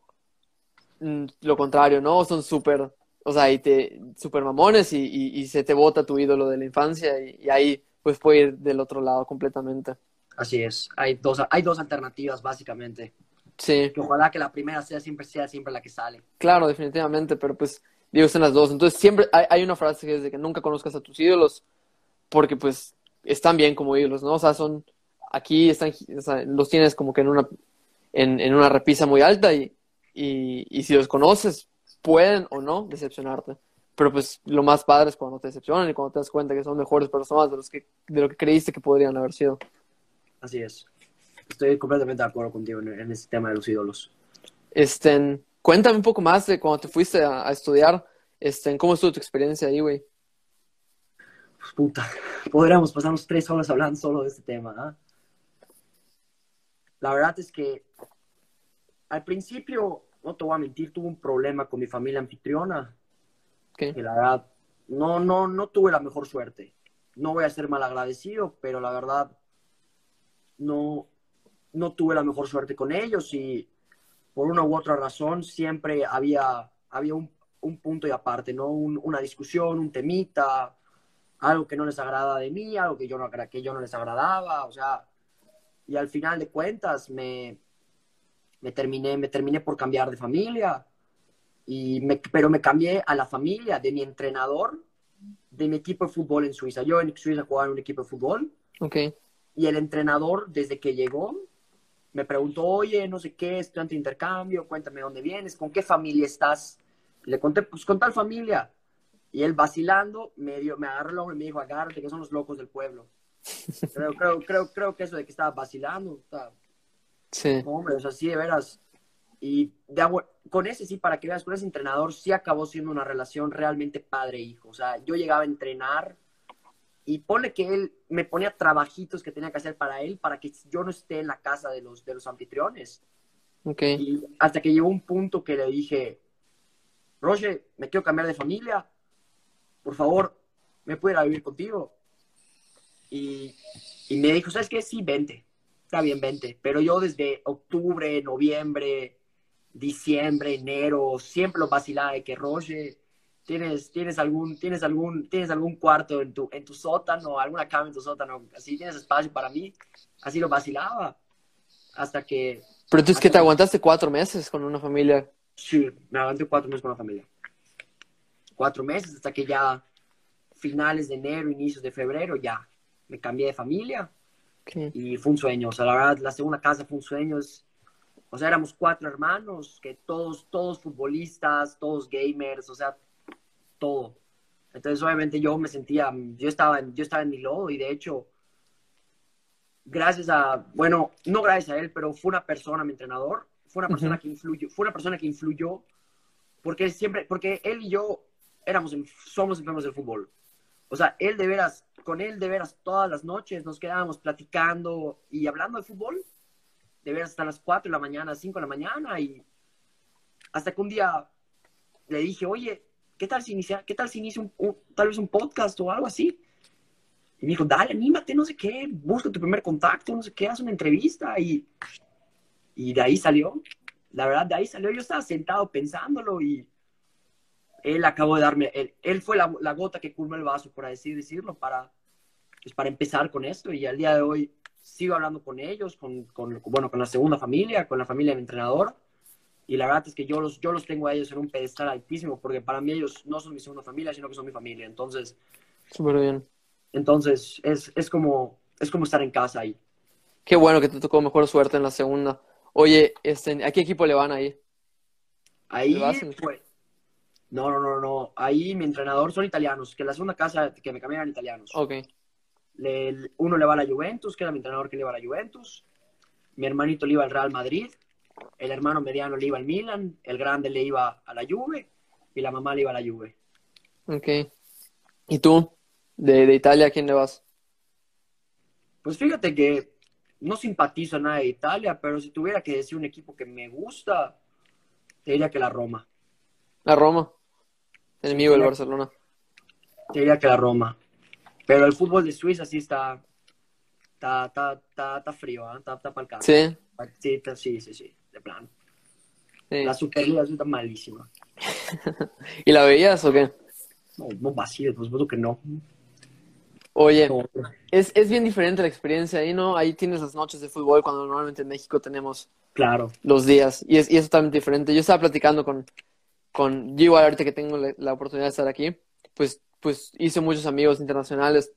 mm, lo contrario, ¿no? Son súper, o sea, ahí te, súper mamones y, y, y se te bota tu ídolo de la infancia y, y ahí pues puede ir del otro lado completamente. así es, hay dos, hay dos alternativas, básicamente, Sí. que ojalá que la primera sea siempre, sea siempre la que sale. Claro, definitivamente, pero pues digo, están las dos. Entonces siempre hay, hay una frase que es de que nunca conozcas a tus ídolos porque pues están bien como ídolos, ¿no? O sea, son, aquí están, o sea, los tienes como que en una, en, en una repisa muy alta y, y, y si los conoces pueden o no decepcionarte. Pero pues lo más padre es cuando te decepcionan y cuando te das cuenta que son mejores personas de, los que, de lo que creíste que podrían haber sido. Así es. Estoy completamente de acuerdo contigo en, en este tema de los ídolos. Este, cuéntame un poco más de cuando te fuiste a, a estudiar, este, ¿cómo estuvo tu experiencia ahí, güey? Pues, puta, podríamos pasarnos tres horas hablando solo de este tema. ¿ah? La verdad es que al principio, no te voy a mentir, tuve un problema con mi familia anfitriona. Ok. que la verdad no, no, no tuve la mejor suerte. No voy a ser mal agradecido, pero la verdad no, no tuve la mejor suerte con ellos y por una u otra razón siempre había, había un, un punto y aparte, ¿no? Un- una discusión, un temita, algo que no les agrada de mí, algo que yo no, que yo no les agradaba, o sea, y al final de cuentas me, me, terminé, me terminé por cambiar de familia, y me, pero me cambié a la familia de mi entrenador de mi equipo de fútbol en Suiza. Yo en Suiza jugaba en un equipo de fútbol Ok. y el entrenador, desde que llegó, me preguntó, oye, no sé qué, estudiante de intercambio, cuéntame dónde vienes, con qué familia estás. Le conté, pues con tal familia. Y él vacilando, me, dio, me agarró el hombro y me dijo, agárrate, que son los locos del pueblo. Creo, creo, creo, creo que eso de que estaba vacilando, Sí. hombre, o sea, sí, de veras. Y de agua- con ese sí, para que veas, con ese entrenador sí acabó siendo una relación realmente padre-hijo. O sea, yo llegaba a entrenar y pone que él me ponía trabajitos que tenía que hacer para él para que yo no esté en la casa de los, de los anfitriones. Ok. Y hasta que llegó un punto que le dije, Roche, me quiero cambiar de familia. Por favor, ¿me puedo ir a vivir contigo? Y, y me dijo, ¿sabes qué? Sí, vente. Está bien, vente. Pero yo desde octubre, noviembre, diciembre, enero, siempre lo vacilaba de que, Roche, ¿tienes, tienes, algún, tienes, algún, ¿tienes algún cuarto en tu, en tu sótano, alguna cama en tu sótano? Así, ¿tienes espacio para mí? Así lo vacilaba. Hasta que Pero entonces que te aguantaste cuatro meses con una familia. Sí, me aguanté cuatro meses con la familia. Cuatro meses hasta que ya finales de enero, inicios de febrero, ya me cambié de familia y fue un sueño. O sea, la verdad, la segunda casa fue un sueño. Es- o sea, éramos cuatro hermanos, que todos, todos futbolistas, todos gamers, o sea, todo. Entonces, obviamente, yo me sentía, yo estaba, en- yo estaba en mi lodo y de hecho, gracias a, bueno, no gracias a él, pero fue una persona, mi entrenador, fue una persona que influyó, fue una persona que influyó porque siempre, porque él y yo éramos, somos enfermos del fútbol. O sea, él de veras, con él de veras todas las noches nos quedábamos platicando y hablando de fútbol, de veras hasta las 4 de la mañana, 5 de la mañana y hasta que un día le dije, oye, ¿qué tal si inicia, qué tal si inicia un, un- tal vez un podcast o algo así? Y me dijo, dale, anímate, no sé qué, busca tu primer contacto, no sé qué, haz una entrevista y, y de ahí salió. La verdad, de ahí salió. Yo estaba sentado pensándolo y él acabó de darme, él, él fue la, la gota que culmó el vaso, por así decirlo, para, pues, para empezar con esto. Y al día de hoy sigo hablando con ellos, con, con, bueno, con la segunda familia, con la familia de mi entrenador. Y la verdad es que yo los, yo los tengo a ellos en un pedestal altísimo, porque para mí ellos no son mi segunda familia, sino que son mi familia. Entonces, Súper bien. entonces es, es, como, es como estar en casa ahí. Qué bueno que te tocó mejor suerte en la segunda. Oye, este, ¿a qué equipo le van ahí? Ahí, ¿Le vas en- pues, no, no, no, no. Ahí mi entrenador son italianos, que la segunda casa que me cambiaron italianos. Ok. Le- uno le va a la Juventus, que era mi entrenador que le iba a la Juventus. Mi hermanito le iba al Real Madrid. El hermano mediano le iba al Milan. El grande le iba a la Juve. Y la mamá le iba a la Juve. Ok. ¿Y tú? De, de Italia, ¿a quién le vas? Pues fíjate que no simpatizo a nada de Italia, pero si tuviera que decir un equipo que me gusta, te diría que la Roma. La Roma. Enemigo del. Barcelona. Diría que la Roma. Pero el fútbol de Suiza sí está. Está, está, está, está frío, ¿ah? está, está para el caso. Sí. Sí, sí, sí, sí, de plano. sí. La Superliga está malísima. ¿Y la veías o qué? No, no vacío, por supuesto que no. Oye, No. es, es bien diferente la experiencia ahí, ¿no? Ahí tienes las noches de fútbol cuando normalmente en México tenemos Claro, los días y es, y es totalmente diferente. Yo estaba platicando con, con yo igual ahorita que tengo la, la oportunidad de estar aquí, pues, pues hice muchos amigos internacionales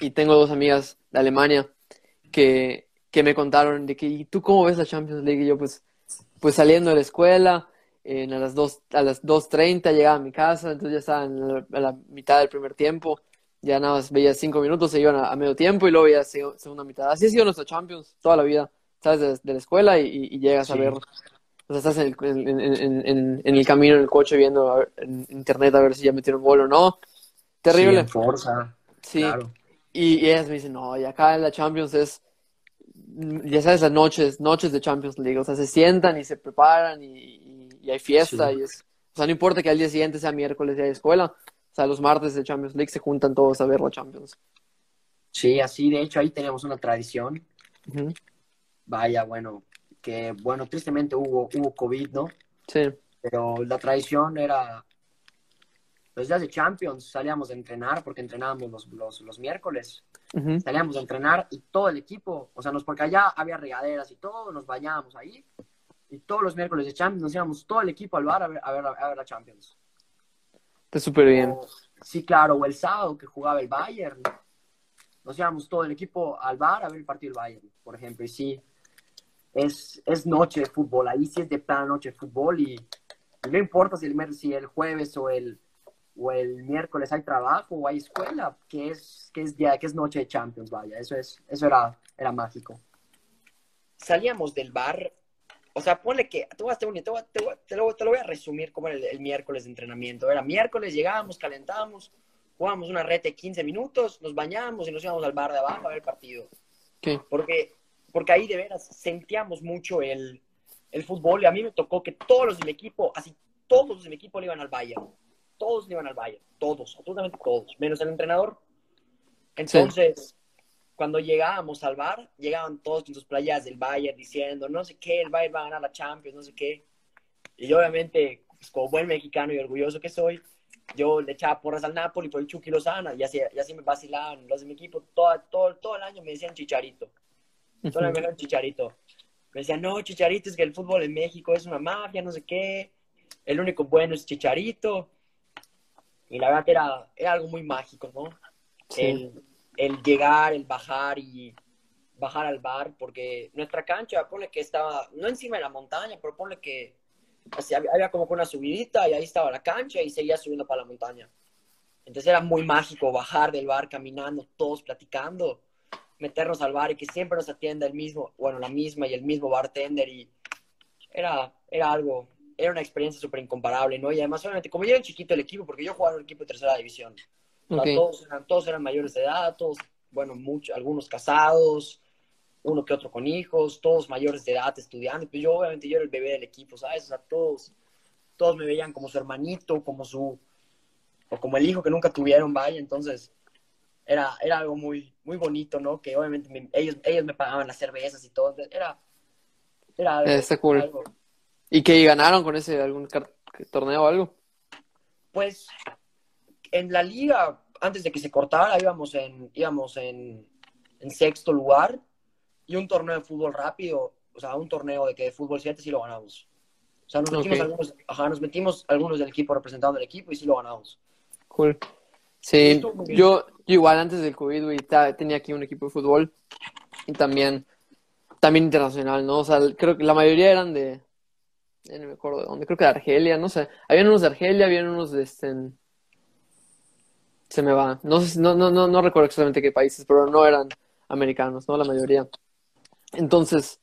y tengo dos amigas de Alemania que, que me contaron de que, ¿y tú cómo ves la Champions League? Y yo pues, pues saliendo de la escuela, en a las dos, a las 2.30 llegaba a mi casa, entonces ya estaba en la, a la mitad del primer tiempo, ya nada más veía cinco minutos, se iban a, a medio tiempo y luego veía seg- segunda mitad. Así ha sido nuestra Champions toda la vida, ¿sabes? De, de la escuela y, y- llegas a ver, o sea, estás en el, en, en- en- el camino, en el coche, viendo ver- en internet a ver si ya metieron gol o no. Terrible. Sí, Forza, Sí. claro. Y, y ellas me dicen, no, y acá en la Champions es, ya sabes, las noches, noches de Champions League, o sea, se sientan y se preparan y, y- y hay fiesta Sí. y es, O sea, no importa que al día siguiente sea miércoles y hay escuela. O sea, los martes de Champions League se juntan todos a ver la Champions. Sí, así, de hecho, ahí tenemos una tradición. Ujú. Vaya, bueno, que, bueno, tristemente hubo, hubo COVID, ¿no? Sí. Pero la tradición era, los días de Champions salíamos a entrenar, porque entrenábamos los, los, los miércoles. Salíamos a entrenar y todo el equipo, o sea, nos, porque allá había regaderas y todo, nos bañábamos ahí. Y todos los miércoles de Champions nos íbamos todo el equipo al bar a ver, a ver, a ver la Champions. Está súper bien. O- sí, claro, o el sábado que jugaba el Bayern. Nos íbamos todo el equipo al bar a ver el partido del Bayern, por ejemplo. Y sí, es, es noche de fútbol. Ahí sí es de plana noche de fútbol. Y, y no importa si el, mer- si el jueves o el, o el miércoles hay trabajo o hay escuela, que es, que es, día, que es noche de Champions, vaya. Eso, es, eso era, era mágico. Salíamos del bar. O sea, ponle que, te, voy a- te, voy a- te, voy a- lo, te lo voy a resumir como era el, el miércoles de entrenamiento. Era miércoles, llegábamos, calentábamos, jugábamos una reta de 15 minutos, nos bañábamos y nos íbamos al bar de abajo a ver el partido. ¿Qué? Porque, porque ahí de veras sentíamos mucho el, el fútbol y a mí me tocó que todos los de mi equipo, así todos los de mi equipo le iban al Bayern. Todos le iban al Bayern, todos, absolutamente todos, menos el entrenador. Entonces, cuando llegábamos al bar, llegaban todos con sus playas del Bayern diciendo, no sé qué, el Bayern va a ganar la Champions, no sé qué. Y yo, obviamente, pues, como buen mexicano y orgulloso que soy, yo le echaba porras al Napoli por el Chucky Lozana y así, y así me vacilaban los de mi equipo. Todo, todo, todo el año me decían chicharito. Decían chicharito. Me decían, no, chicharito, es que el fútbol en México es una mafia, no sé qué. El único bueno es chicharito. Y la verdad que era, era algo muy mágico, ¿no? Sí. el, el llegar, el bajar y bajar al bar, porque nuestra cancha, ponle que estaba, no encima de la montaña, pero ponle que así, había, como una subidita y ahí estaba la cancha y seguía subiendo para la montaña. Entonces era muy mágico bajar del bar caminando, todos platicando, meternos al bar y que siempre nos atienda el mismo, bueno, la misma y el mismo bartender y era, era algo, era una experiencia súper incomparable, ¿no? Y además, obviamente, como yo era chiquito el equipo, porque yo jugaba en un equipo de tercera división, o sea, Ok. todos, eran, todos eran mayores de edad, todos, bueno, muchos, algunos casados, uno que otro con hijos, todos mayores de edad estudiando. Pues yo, obviamente, yo era el bebé del equipo, ¿sabes? O sea, todos, todos me veían como su hermanito, como su, o como el hijo que nunca tuvieron, vaya. Entonces, era, era algo muy, muy bonito, ¿no? Que obviamente me- ellos, ellos me pagaban las cervezas y todo. Era, era algo, está cool. algo- ¿Y que ganaron con ese algún torneo o algo? Pues en la liga, antes de que se cortara, íbamos en, íbamos en, en sexto lugar y un torneo de fútbol rápido, o sea, un torneo de que de fútbol 7 sí lo ganamos. O sea, nos metimos, algunos, ajá, nos metimos algunos del equipo representando el equipo y sí lo ganamos. Cool. Sí, yo, yo igual antes del COVID, güey, tenía aquí un equipo de fútbol y también, también internacional, ¿no? O sea, creo que la mayoría eran de, no me acuerdo de dónde, creo que de Argelia, no sé. Habían unos de Argelia, habían unos de este, se me va, no sé, no, no, no, no recuerdo exactamente qué países, pero no eran americanos, ¿no? La mayoría. Entonces,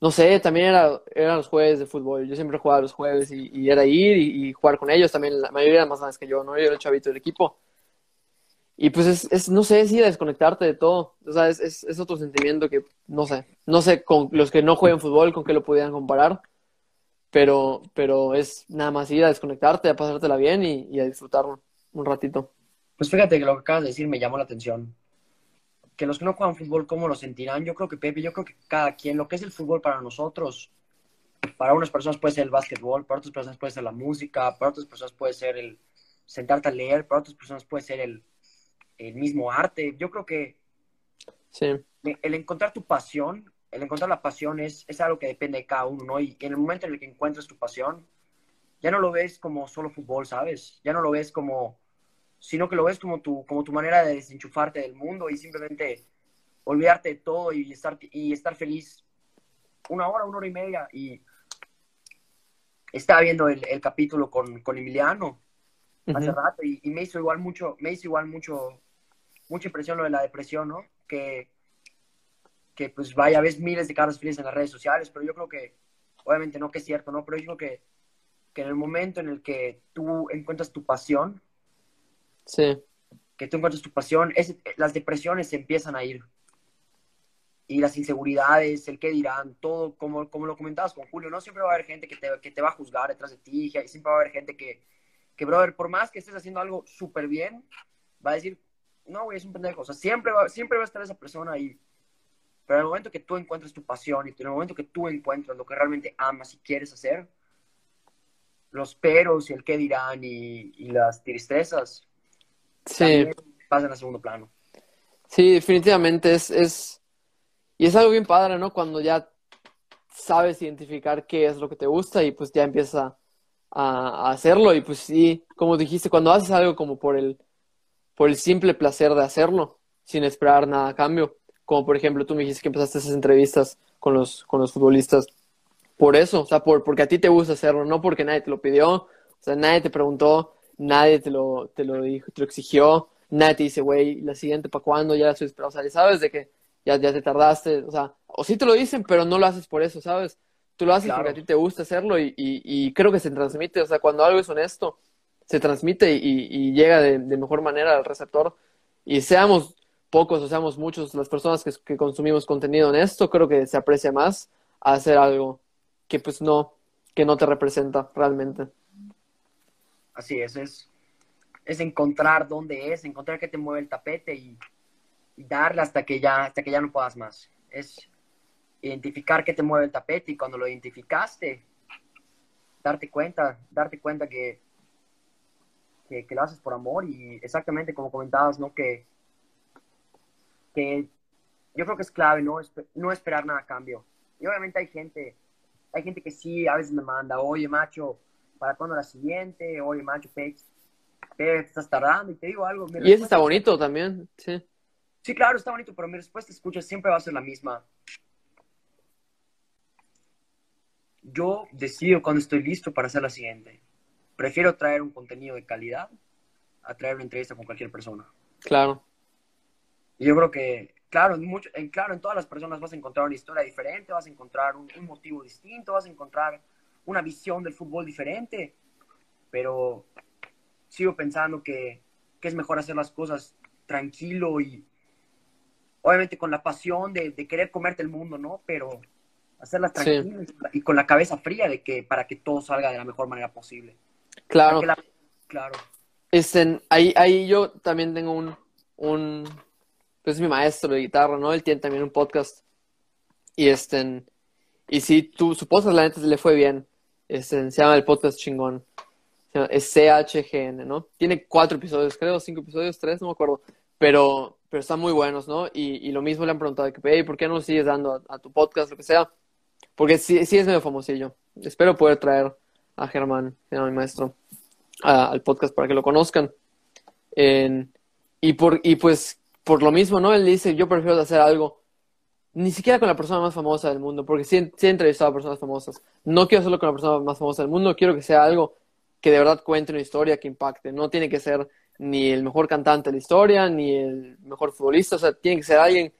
no sé, también era, eran los jueves de fútbol. Yo siempre jugaba los jueves y, era ir y, y jugar con ellos. También la mayoría eran más grandes que yo, ¿no? Yo era el chavito del equipo. Y pues es, es no sé, sí, desconectarte de todo. O sea, es, es, otro sentimiento que, no sé, no sé con los que no juegan fútbol, con qué lo pudieran comparar. Pero, pero es nada más ir a desconectarte, a pasártela bien y, y a disfrutarlo un ratito. Pues fíjate que lo que acabas de decir me llamó la atención. Que los que no juegan fútbol, ¿cómo lo sentirán? Yo creo que Pepe, yo creo que cada quien, lo que es el fútbol para nosotros, para unas personas puede ser el básquetbol, para otras personas puede ser la música, para otras personas puede ser el sentarte a leer, para otras personas puede ser el, el mismo arte. Yo creo que Sí, el encontrar tu pasión, el encontrar la pasión es, es algo que depende de cada uno, ¿no? Y en el momento en el que encuentras tu pasión, ya no lo ves como solo fútbol, ¿sabes? Ya no lo ves como, sino que lo ves como tu, como tu manera de desenchufarte del mundo y simplemente olvidarte de todo y estar, y estar feliz una hora, una hora y media. Y estaba viendo el, el capítulo con, con Emiliano hace rato y, y me hizo igual mucho, me hizo igual mucho, mucha impresión lo de la depresión, ¿no? Que, que pues vaya, ves miles de caras felices en las redes sociales, pero yo creo que, obviamente no que es cierto, ¿no? Pero yo creo que, que en el momento en el que tú encuentras tu pasión, sí, que tú encuentras tu pasión, es, las depresiones se empiezan a ir. y las inseguridades, el qué dirán, todo, como, como lo comentabas con Julio, no siempre va a haber gente que te, que te va a juzgar detrás de ti, y siempre va a haber gente que, que, brother, por más que estés haciendo algo súper bien, va a decir, no, güey, es un pendejo. O sea, siempre va, siempre va a estar esa persona ahí. Pero en el momento que tú encuentres tu pasión y en el momento que tú encuentras lo que realmente amas y quieres hacer, los peros y el qué dirán y, y las tristezas sí. pasan a segundo plano. Sí, definitivamente es, es, y es algo bien padre, ¿no? Cuando ya sabes identificar qué es lo que te gusta y pues ya empiezas a, hacerlo y pues sí, como dijiste, cuando haces algo como por el, por el simple placer de hacerlo, sin esperar nada a cambio, como por ejemplo tú me dijiste que empezaste esas entrevistas con los, con los futbolistas, por eso, o sea, por, porque a ti te gusta hacerlo, no porque nadie te lo pidió, o sea, nadie te preguntó, nadie te lo, te lo dijo, te lo exigió, nadie te dice, güey, la siguiente para cuándo, ya la estoy esperando, o sea, sabes de que ya, ya te tardaste, o sea, o sí te lo dicen, pero no lo haces por eso, ¿sabes? Tú lo haces porque a ti te gusta hacerlo y, y, creo que se transmite, o sea, cuando algo es honesto, se transmite y, y llega de, mejor manera al receptor. Y seamos pocos o seamos muchos las personas que, consumimos contenido honesto, creo que se aprecia más hacer algo que pues no, que no te representa realmente. Así es, es, es encontrar dónde es, encontrar qué te mueve el tapete y, y darle hasta que ya, hasta que ya no puedas más. Es identificar qué te mueve el tapete y cuando lo identificaste, darte cuenta, darte cuenta que, que, lo haces por amor y exactamente como comentabas, ¿no? Que, que yo creo que es clave, ¿no? No esperar nada a cambio. Y obviamente hay gente, hay gente que sí, a veces me manda, oye, macho, ¿para cuándo la siguiente? Oye, macho, te estás tardando y te digo algo. Y eso está bonito también, sí. Sí, claro, está bonito, pero mi respuesta, escucha, siempre va a ser la misma. Yo decido cuando estoy listo para hacer la siguiente. Prefiero traer un contenido de calidad a traer una entrevista con cualquier persona. Claro. Y yo creo que, claro, en, mucho, en, claro, en todas las personas vas a encontrar una historia diferente, vas a encontrar un, un motivo distinto, vas a encontrar una visión del fútbol diferente, pero sigo pensando que, que es mejor hacer las cosas tranquilo y, obviamente con la pasión de, querer comerte el mundo, ¿no? Pero hacerlas tranquilas y con la cabeza fría de que para que todo salga de la mejor manera posible. Claro. Claro. Este, ahí, ahí yo también tengo un, un, pues es mi maestro de guitarra, ¿no? Él tiene también un podcast. Y este, y si tú, su podcast la neta le fue bien. Este, se llama el podcast chingón. Es CHGN, ¿no? Tiene cuatro episodios, creo, cinco episodios, tres, no me acuerdo. Pero, pero están muy buenos, ¿no? Y, y lo mismo le han preguntado, que, hey, ¿por qué no sigues dando a, tu podcast, lo que sea? Porque sí, sí es medio famosillo. Espero poder traer a Germán, que mi maestro, al podcast para que lo conozcan. y, por, y pues, por lo mismo, ¿no? Él dice, yo prefiero hacer algo, ni siquiera con la persona más famosa del mundo, porque sí, sí he entrevistado a personas famosas. No quiero hacerlo con la persona más famosa del mundo, quiero que sea algo que de verdad cuente una historia que impacte. No tiene que ser ni el mejor cantante de la historia, ni el mejor futbolista, o sea, tiene que ser alguien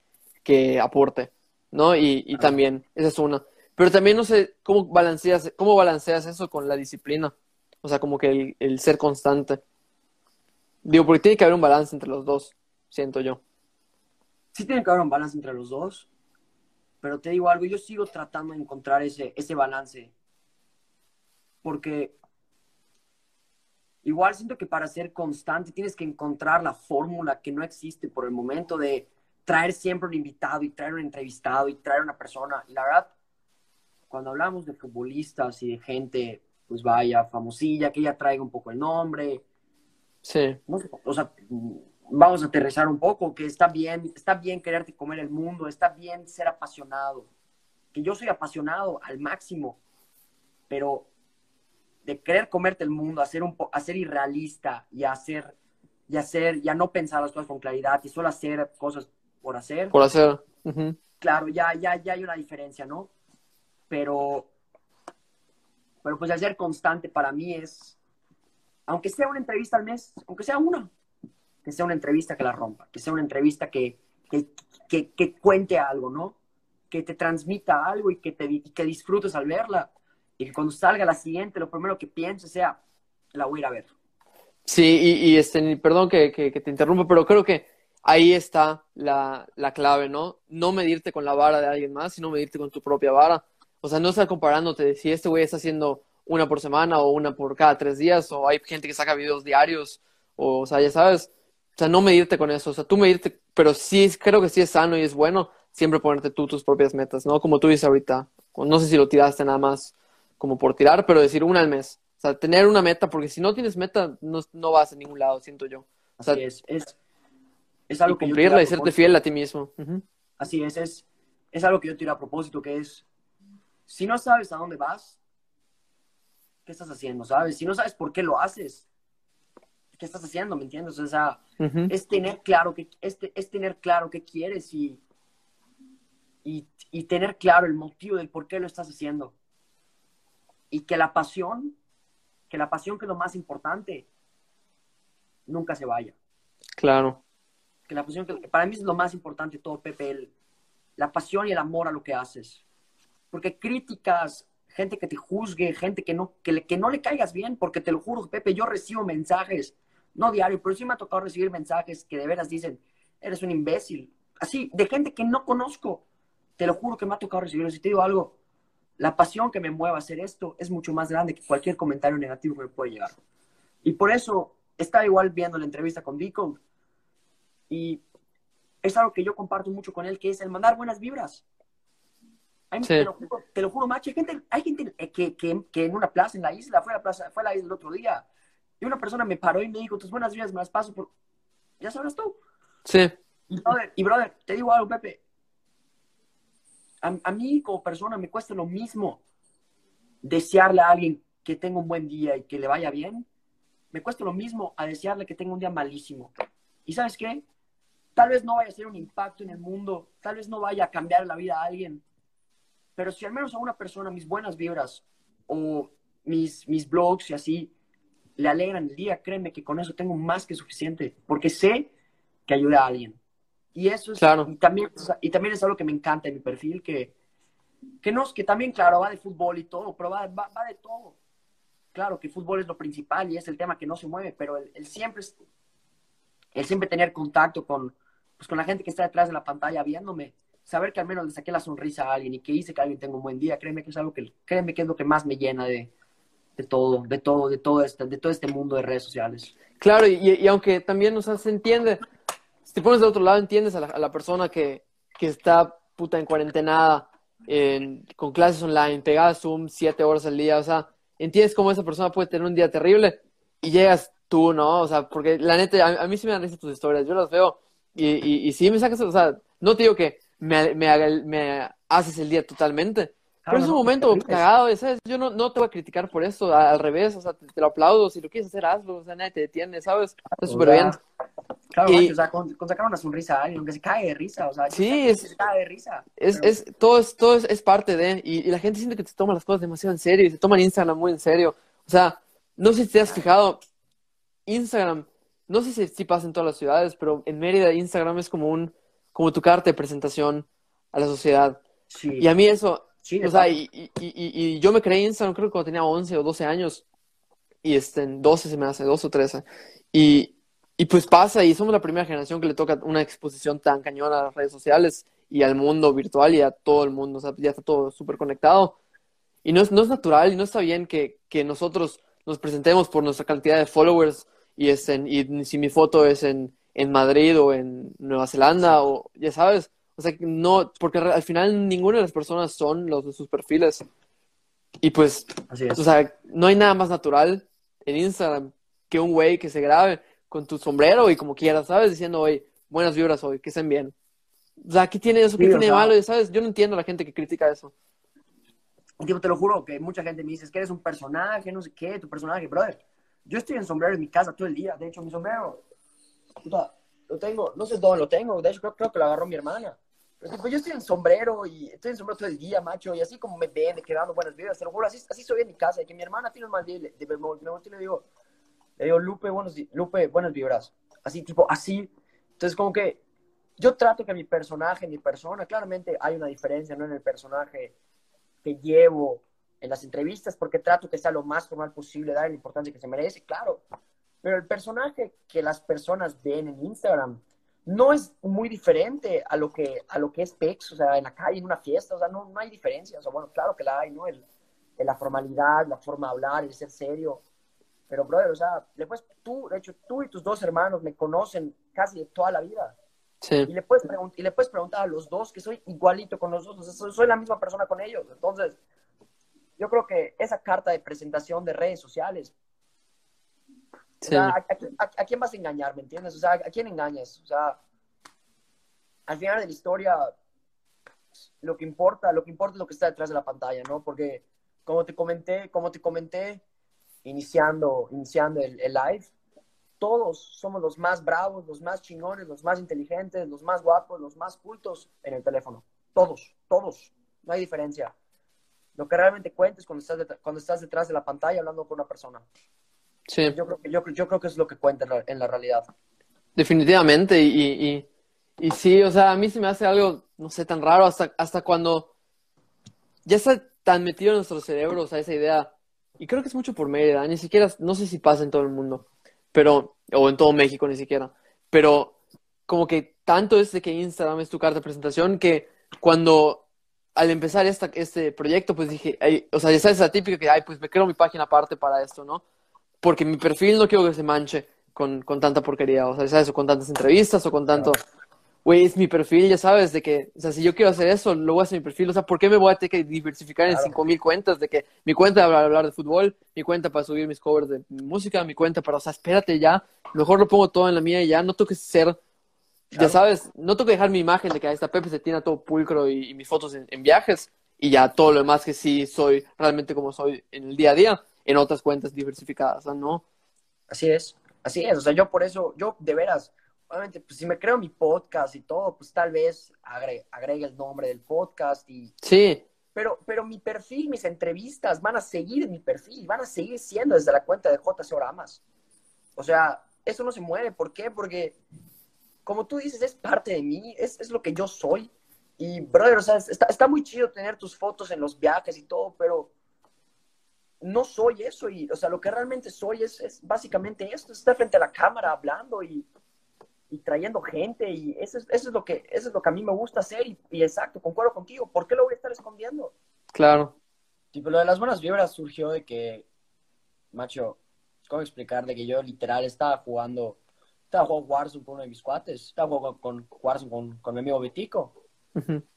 que aporte, ¿no? Y, y también, esa es una. Pero también no sé cómo balanceas, cómo balanceas eso con la disciplina, o sea, como que el, el ser constante. Digo, porque tiene que haber un balance entre los dos, siento yo. Sí tiene que haber un balance entre los dos, pero te digo algo, yo sigo tratando de encontrar ese, ese balance, porque igual siento que para ser constante tienes que encontrar la fórmula que no existe por el momento de traer siempre un invitado y traer un entrevistado y traer una persona. Y la verdad, cuando hablamos de futbolistas y de gente, pues vaya, famosilla, que ya traiga un poco el nombre. Sí. O sea, vamos a aterrizar un poco, que está bien, está bien quererte comer el mundo, está bien ser apasionado. Que yo soy apasionado al máximo, pero de querer comerte el mundo, a ser, un ser irrealista y hacer, y hacer, ya no pensar las cosas con claridad y solo hacer cosas por hacer. Por hacer. Claro, ya, ya, ya hay una diferencia, ¿no? Pero, pero pues ser constante para mí es, aunque sea una entrevista al mes, aunque sea una, que sea una entrevista que la rompa, que sea una entrevista que, que, que, cuente algo, ¿no? Que te transmita algo y que, te, que disfrutes al verla y que cuando salga la siguiente, lo primero que piense sea, la voy a ver. Sí, y, este, perdón que, que, te interrumpa, pero creo que ahí está la, la clave, ¿no? No medirte con la vara de alguien más, sino medirte con tu propia vara. O sea, no estar comparándote de si este güey está haciendo una por semana o una por cada tres días, o hay gente que saca videos diarios, o, o sea, ya sabes, o sea, no medirte con eso, o sea, tú medirte, pero sí, creo que sí es sano y es bueno siempre ponerte tú tus propias metas, ¿no? Como tú dices ahorita, no sé si lo tiraste nada más como por tirar, pero decir una al mes, o sea, tener una meta, porque si no tienes meta, no, no vas a ningún lado, siento yo. O sea, Así es, es, es algo y que cumplirla y serte fiel a ti mismo. Así es, es, es algo que yo tiro a propósito, que es, si no sabes a dónde vas, ¿qué estás haciendo? ¿Sabes? Si no sabes por qué lo haces, ¿qué estás haciendo? ¿Me entiendes? O sea, es tener claro que, es, es tener claro qué quieres y, y, y tener claro el motivo del por qué lo estás haciendo. Y que la pasión, que la pasión que es lo más importante, nunca se vaya Claro, que la pasión, que para mí es lo más importante todo, Pepe, el- la pasión y el amor a lo que haces. Porque críticas, gente que te juzgue, gente que no, que, le- que no le caigas bien, porque te lo juro, Pepe, yo recibo mensajes, no diario, pero sí me ha tocado recibir mensajes que de veras dicen, eres un imbécil. Así, de gente que no conozco. Te lo juro que me ha tocado recibir. Si te digo algo, la pasión que me mueve a hacer esto es mucho más grande que cualquier comentario negativo que me puede llegar. Y por eso estaba igual viendo la entrevista con Deacon y es algo que yo comparto mucho con él, que es el mandar buenas vibras. Hay- Sí. te, lo juro, te lo juro, macho, hay gente, hay gente eh, que, que, que en una plaza en la isla, fue a la plaza, fue a la isla el otro día, y una persona me paró y me dijo, tus buenas vibras me las paso por... Ya sabrás tú. sí, Y brother, y brother, te digo algo, Pepe. A, a mí como persona me cuesta lo mismo desearle a alguien que tenga un buen día y que le vaya bien. Me cuesta lo mismo a desearle que tenga un día malísimo. ¿Y sabes qué? Tal vez no vaya a ser un impacto en el mundo, tal vez no vaya a cambiar la vida a alguien, pero si al menos a una persona mis buenas vibras o mis, mis blogs y así le alegran el día, créeme que con eso tengo más que suficiente, porque sé que ayuda a alguien. Y eso es, Claro. y, también, y también es algo que me encanta en mi perfil, que, que, no, que también, claro, va de fútbol y todo, pero va, va, va de todo. Claro que fútbol es lo principal y es el tema que no se mueve, pero el, el siempre, es- el siempre tener contacto con, pues, con la gente que está detrás de la pantalla viéndome, saber que al menos le saqué la sonrisa a alguien y que hice que alguien tenga un buen día, créeme que es algo que, créeme que es lo que más me llena de, de todo, de todo, de todo este, de todo este mundo de redes sociales. claro, y, y aunque también, o sea, se entiende, si te pones del otro lado, entiendes a la, a la persona que, que está puta en cuarentenada, en- con clases online, pegada a Zoom siete horas al día, o sea, entiendes cómo esa persona puede tener un día terrible y llegas tú, ¿no? O sea, porque la neta, a, a mí sí me dan risa tus historias, yo las veo y, y, y sí me sacas, o sea, no te digo que me, me, me haces el día totalmente, pero es un no, momento terribles. cagado, ¿sabes? Yo no, no te voy a criticar por eso, al revés, o sea, te, te lo aplaudo, si lo quieres hacer, hazlo, o sea, nadie te detiene, ¿sabes? Está súper bien. Claro, Y- macho, o sea, con, con sacar una sonrisa a alguien, aunque se cae de risa, o sea, Sí, que es- se cae de risa. Es, pero- es, todo es, todo es, es parte de, y, y la gente siente que se toma las cosas demasiado en serio y se toman Instagram muy en serio. O sea, no sé si te has fijado, Instagram, no sé si, si pasa en todas las ciudades, pero en Mérida Instagram es como un, como tu carta de presentación a la sociedad. sí, Y a mí eso, sí, o sea, y, y, y, y yo me creé Instagram creo que cuando tenía 11 o 12 años, y este, en 12 se me hace, 12 o 13. Y, y pues pasa, y somos la primera generación que le toca una exposición tan cañona a las redes sociales y al mundo virtual y a todo el mundo, o sea, ya está todo súper conectado. Y no es, no es natural y no está bien que, que nosotros nos presentemos por nuestra cantidad de followers y, es en- y si mi foto es en, en Madrid o en Nueva Zelanda o ya sabes, o sea, no, porque al final ninguna de las personas son los de sus perfiles. Y pues Así es. o sea, no hay nada más natural en Instagram que un güey que se grabe con tu sombrero y como quieras, ¿sabes? Diciendo, oye, buenas vibras hoy, que estén bien. O sea, ¿qué tiene eso? ¿Qué Sí, o tiene de sea- malo? ¿Sabes? Yo no entiendo a la gente que critica eso. Tipo, te lo juro que mucha gente me dice, es que eres un personaje, no sé qué, tu personaje, brother. Yo estoy en sombrero en mi casa todo el día. De hecho, mi sombrero, puta, lo tengo, no sé dónde lo tengo. De hecho, creo, creo que lo agarró mi hermana. Pero tipo, yo estoy en sombrero y estoy en sombrero todo el día, macho. Y así como me ven, de que dando buenas vidas, te lo juro, así, así soy en mi casa. Y que mi hermana tiene un mal día, le, me, volteo le digo, le digo, Lupe, buenos, Lupe, buenas vibras. Así, tipo, así. Entonces, como que yo trato que mi personaje, mi persona, claramente hay una diferencia, ¿no? En el personaje que llevo en las entrevistas, porque trato que sea lo más formal posible, dar la importancia que se merece, claro. Pero el personaje que las personas ven en Instagram no es muy diferente a lo que, a lo que es PEX, o sea, en la calle, en una fiesta, o sea, no, no hay diferencia. O sea, bueno, claro que la hay, ¿no? El, la formalidad, la forma de hablar, el ser serio. Pero, brother, o sea, después tú, de hecho, tú y tus dos hermanos me conocen casi de toda la vida. Sí. Y le, puedes y le puedes preguntar a los dos que soy igualito con los dos, o sea, soy, soy la misma persona con ellos. Entonces, yo creo que esa carta de presentación de redes sociales ¿a, quién vas a engañar, me entiendes? O sea, ¿a quién engañas? O sea, al final de la historia, lo que importa, lo que importa es lo que está detrás de la pantalla, ¿no? Porque, como te comenté, como te comenté, iniciando, iniciando el, live, todos somos los más bravos, los más chingones, los más inteligentes, los más guapos, los más cultos en el teléfono. Todos, todos. No hay diferencia. Lo que realmente cuenta es cuando estás, cuando estás detrás de la pantalla hablando con una persona. Sí. Yo creo que, yo, yo creo que es lo que cuenta en la, realidad. Definitivamente, y, y, y, sí, o sea, a mí se me hace algo, no sé, tan raro hasta, hasta cuando ya está tan metido en nuestro cerebro, o sea, esa idea, y creo que es mucho por Mérida, ni siquiera, no sé si pasa en todo el mundo, pero, o en todo México ni siquiera, pero como que tanto es de que Instagram es tu carta de presentación que cuando al empezar esta, este proyecto, pues dije, o sea, ya sabes, esa típica que, ay, pues me creo mi página aparte para esto, ¿no? Porque mi perfil no quiero que se manche con, con tanta porquería, o sea, ¿sabes? O con tantas entrevistas o con tanto... Güey, es mi perfil, ya sabes, de que, o sea, si yo quiero hacer eso, lo voy a hacer mi perfil. O sea, ¿por qué me voy a tener que diversificar en cinco mil cuentas? De que mi cuenta para hablar de fútbol, mi cuenta para subir mis covers de música, mi cuenta para, o sea, espérate ya, mejor lo pongo todo en la mía y ya, no tengo que ser, ya sabes, no tengo que dejar mi imagen de que ahí está Pepe se tiene todo pulcro y, mis fotos en, en, viajes y ya todo lo demás que sí soy realmente como soy en el día a día en otras cuentas diversificadas, ¿no? Así es, así es. O sea, yo por eso, yo de veras, obviamente, pues si me creo mi podcast y todo, pues tal vez agregue, agregue el nombre del podcast y... Sí. Pero, pero mi perfil, mis entrevistas van a seguir en mi perfil, van a seguir siendo desde la cuenta de JC Oramas. O sea, eso no se mueve. ¿Por qué? Porque, como tú dices, es parte de mí, es, es lo que yo soy. Y, brother, o sea, está, está muy chido tener tus fotos en los viajes y todo, pero no soy eso y, o sea, lo que realmente soy es, es básicamente esto, estar frente a la cámara hablando y, y trayendo gente y eso es, eso es, lo que, eso es lo que a mí me gusta hacer y, y, exacto, concuerdo contigo, ¿por qué lo voy a estar escondiendo? Claro. Tipo, lo de las buenas vibras surgió de que, macho, ¿cómo explicar? De que yo literal estaba jugando, estaba jugando Warzone con uno de mis cuates, estaba jugando con Warzone con, con mi amigo Betico.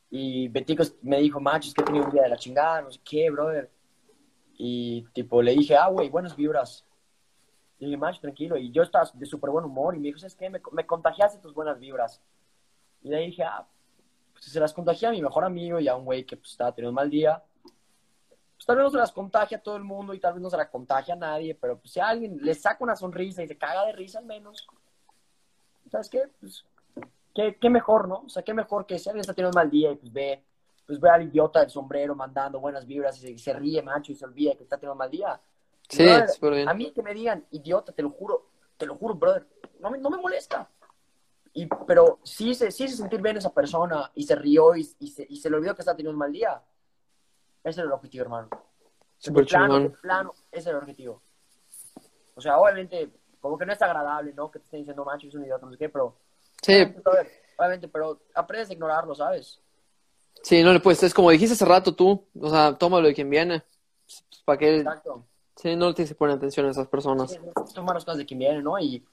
Y Betico me dijo, macho, es que he tenido un día de la chingada, no sé qué, brother y tipo le dije, ah, güey, buenas vibras. Y dije, macho, tranquilo. Y yo estaba de súper buen humor. Y me dijo, ¿sabes qué? Me, me, contagiaste tus buenas vibras. Y le dije, ah, pues se las contagié a mi mejor amigo y a un güey que pues, estaba teniendo un mal día. Pues tal vez no se las contagia a todo el mundo y tal vez no se las contagia a nadie. Pero pues si alguien le saca una sonrisa y se caga de risa al menos. ¿Sabes qué? Pues, ¿qué, qué mejor, ¿no? O sea, qué mejor que si alguien está teniendo un mal día y pues ve pues ve al idiota del sombrero mandando buenas vibras y se, ríe, macho, y se olvida que está teniendo un mal día. Sí, A mí que me digan idiota, te lo juro, te lo juro, brother, no me, no me molesta. Y, pero sí se, sí se sentir bien esa persona y se rió y, y, se, y se le olvidó que está teniendo un mal día. Ese era el objetivo, hermano. Súper plano, plano, ese era el objetivo. O sea, obviamente, como que no es agradable, ¿no? Que te estén diciendo macho, es un idiota, no sé qué, pero... Sí. obviamente pero aprendes a ignorarlo, ¿sabes? Sí, no le puedes, es como dijiste hace rato tú, o sea, tómalo de quien viene. Pues, ¿Para qué? Exacto. Sí, no le tienes que poner atención a esas personas. Sí, toma las cosas de quien viene, ¿no? Y,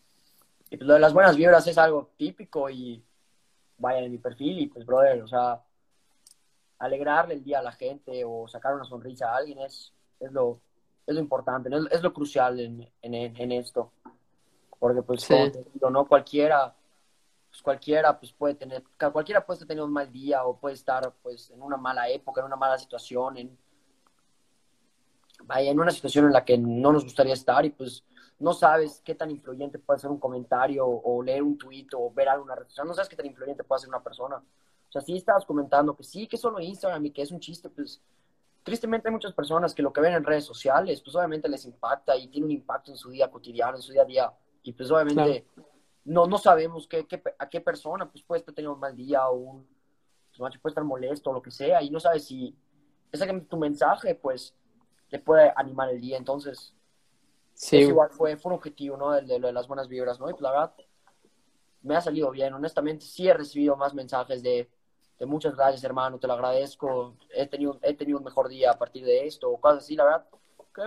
y, pues lo de las buenas vibras es algo típico y vaya en mi perfil y pues, brother, o sea, alegrarle el día a la gente o sacar una sonrisa a alguien es, es, lo, es lo importante, es, lo crucial en, en, en esto. Porque pues, sí. no cualquiera pues cualquiera pues puede tener, cualquiera puede tener un mal día o puede estar pues en una mala época, en una mala situación, en, en una situación en la que no nos gustaría estar y pues no sabes qué tan influyente puede ser un comentario o leer un tuit o ver alguna red social, no sabes qué tan influyente puede ser una persona. O sea, si estabas comentando que sí, que solo Instagram y que es un chiste, pues tristemente hay muchas personas que lo que ven en redes sociales, pues obviamente les impacta y tiene un impacto en su día cotidiano, en su día a día. Y pues obviamente no, no sabemos qué, qué, a qué persona pues, puede estar teniendo un mal día o un puede estar molesto o lo que sea y no sabes si exactamente tu mensaje pues te puede animar el día. Entonces, sí. igual fue, fue un objetivo, ¿no? El de, de las buenas vibras, ¿no? Y pues la verdad, me ha salido bien. Honestamente, sí he recibido más mensajes de, de muchas gracias, hermano, te lo agradezco. He tenido, he tenido un mejor día a partir de esto, o cosas así, la verdad.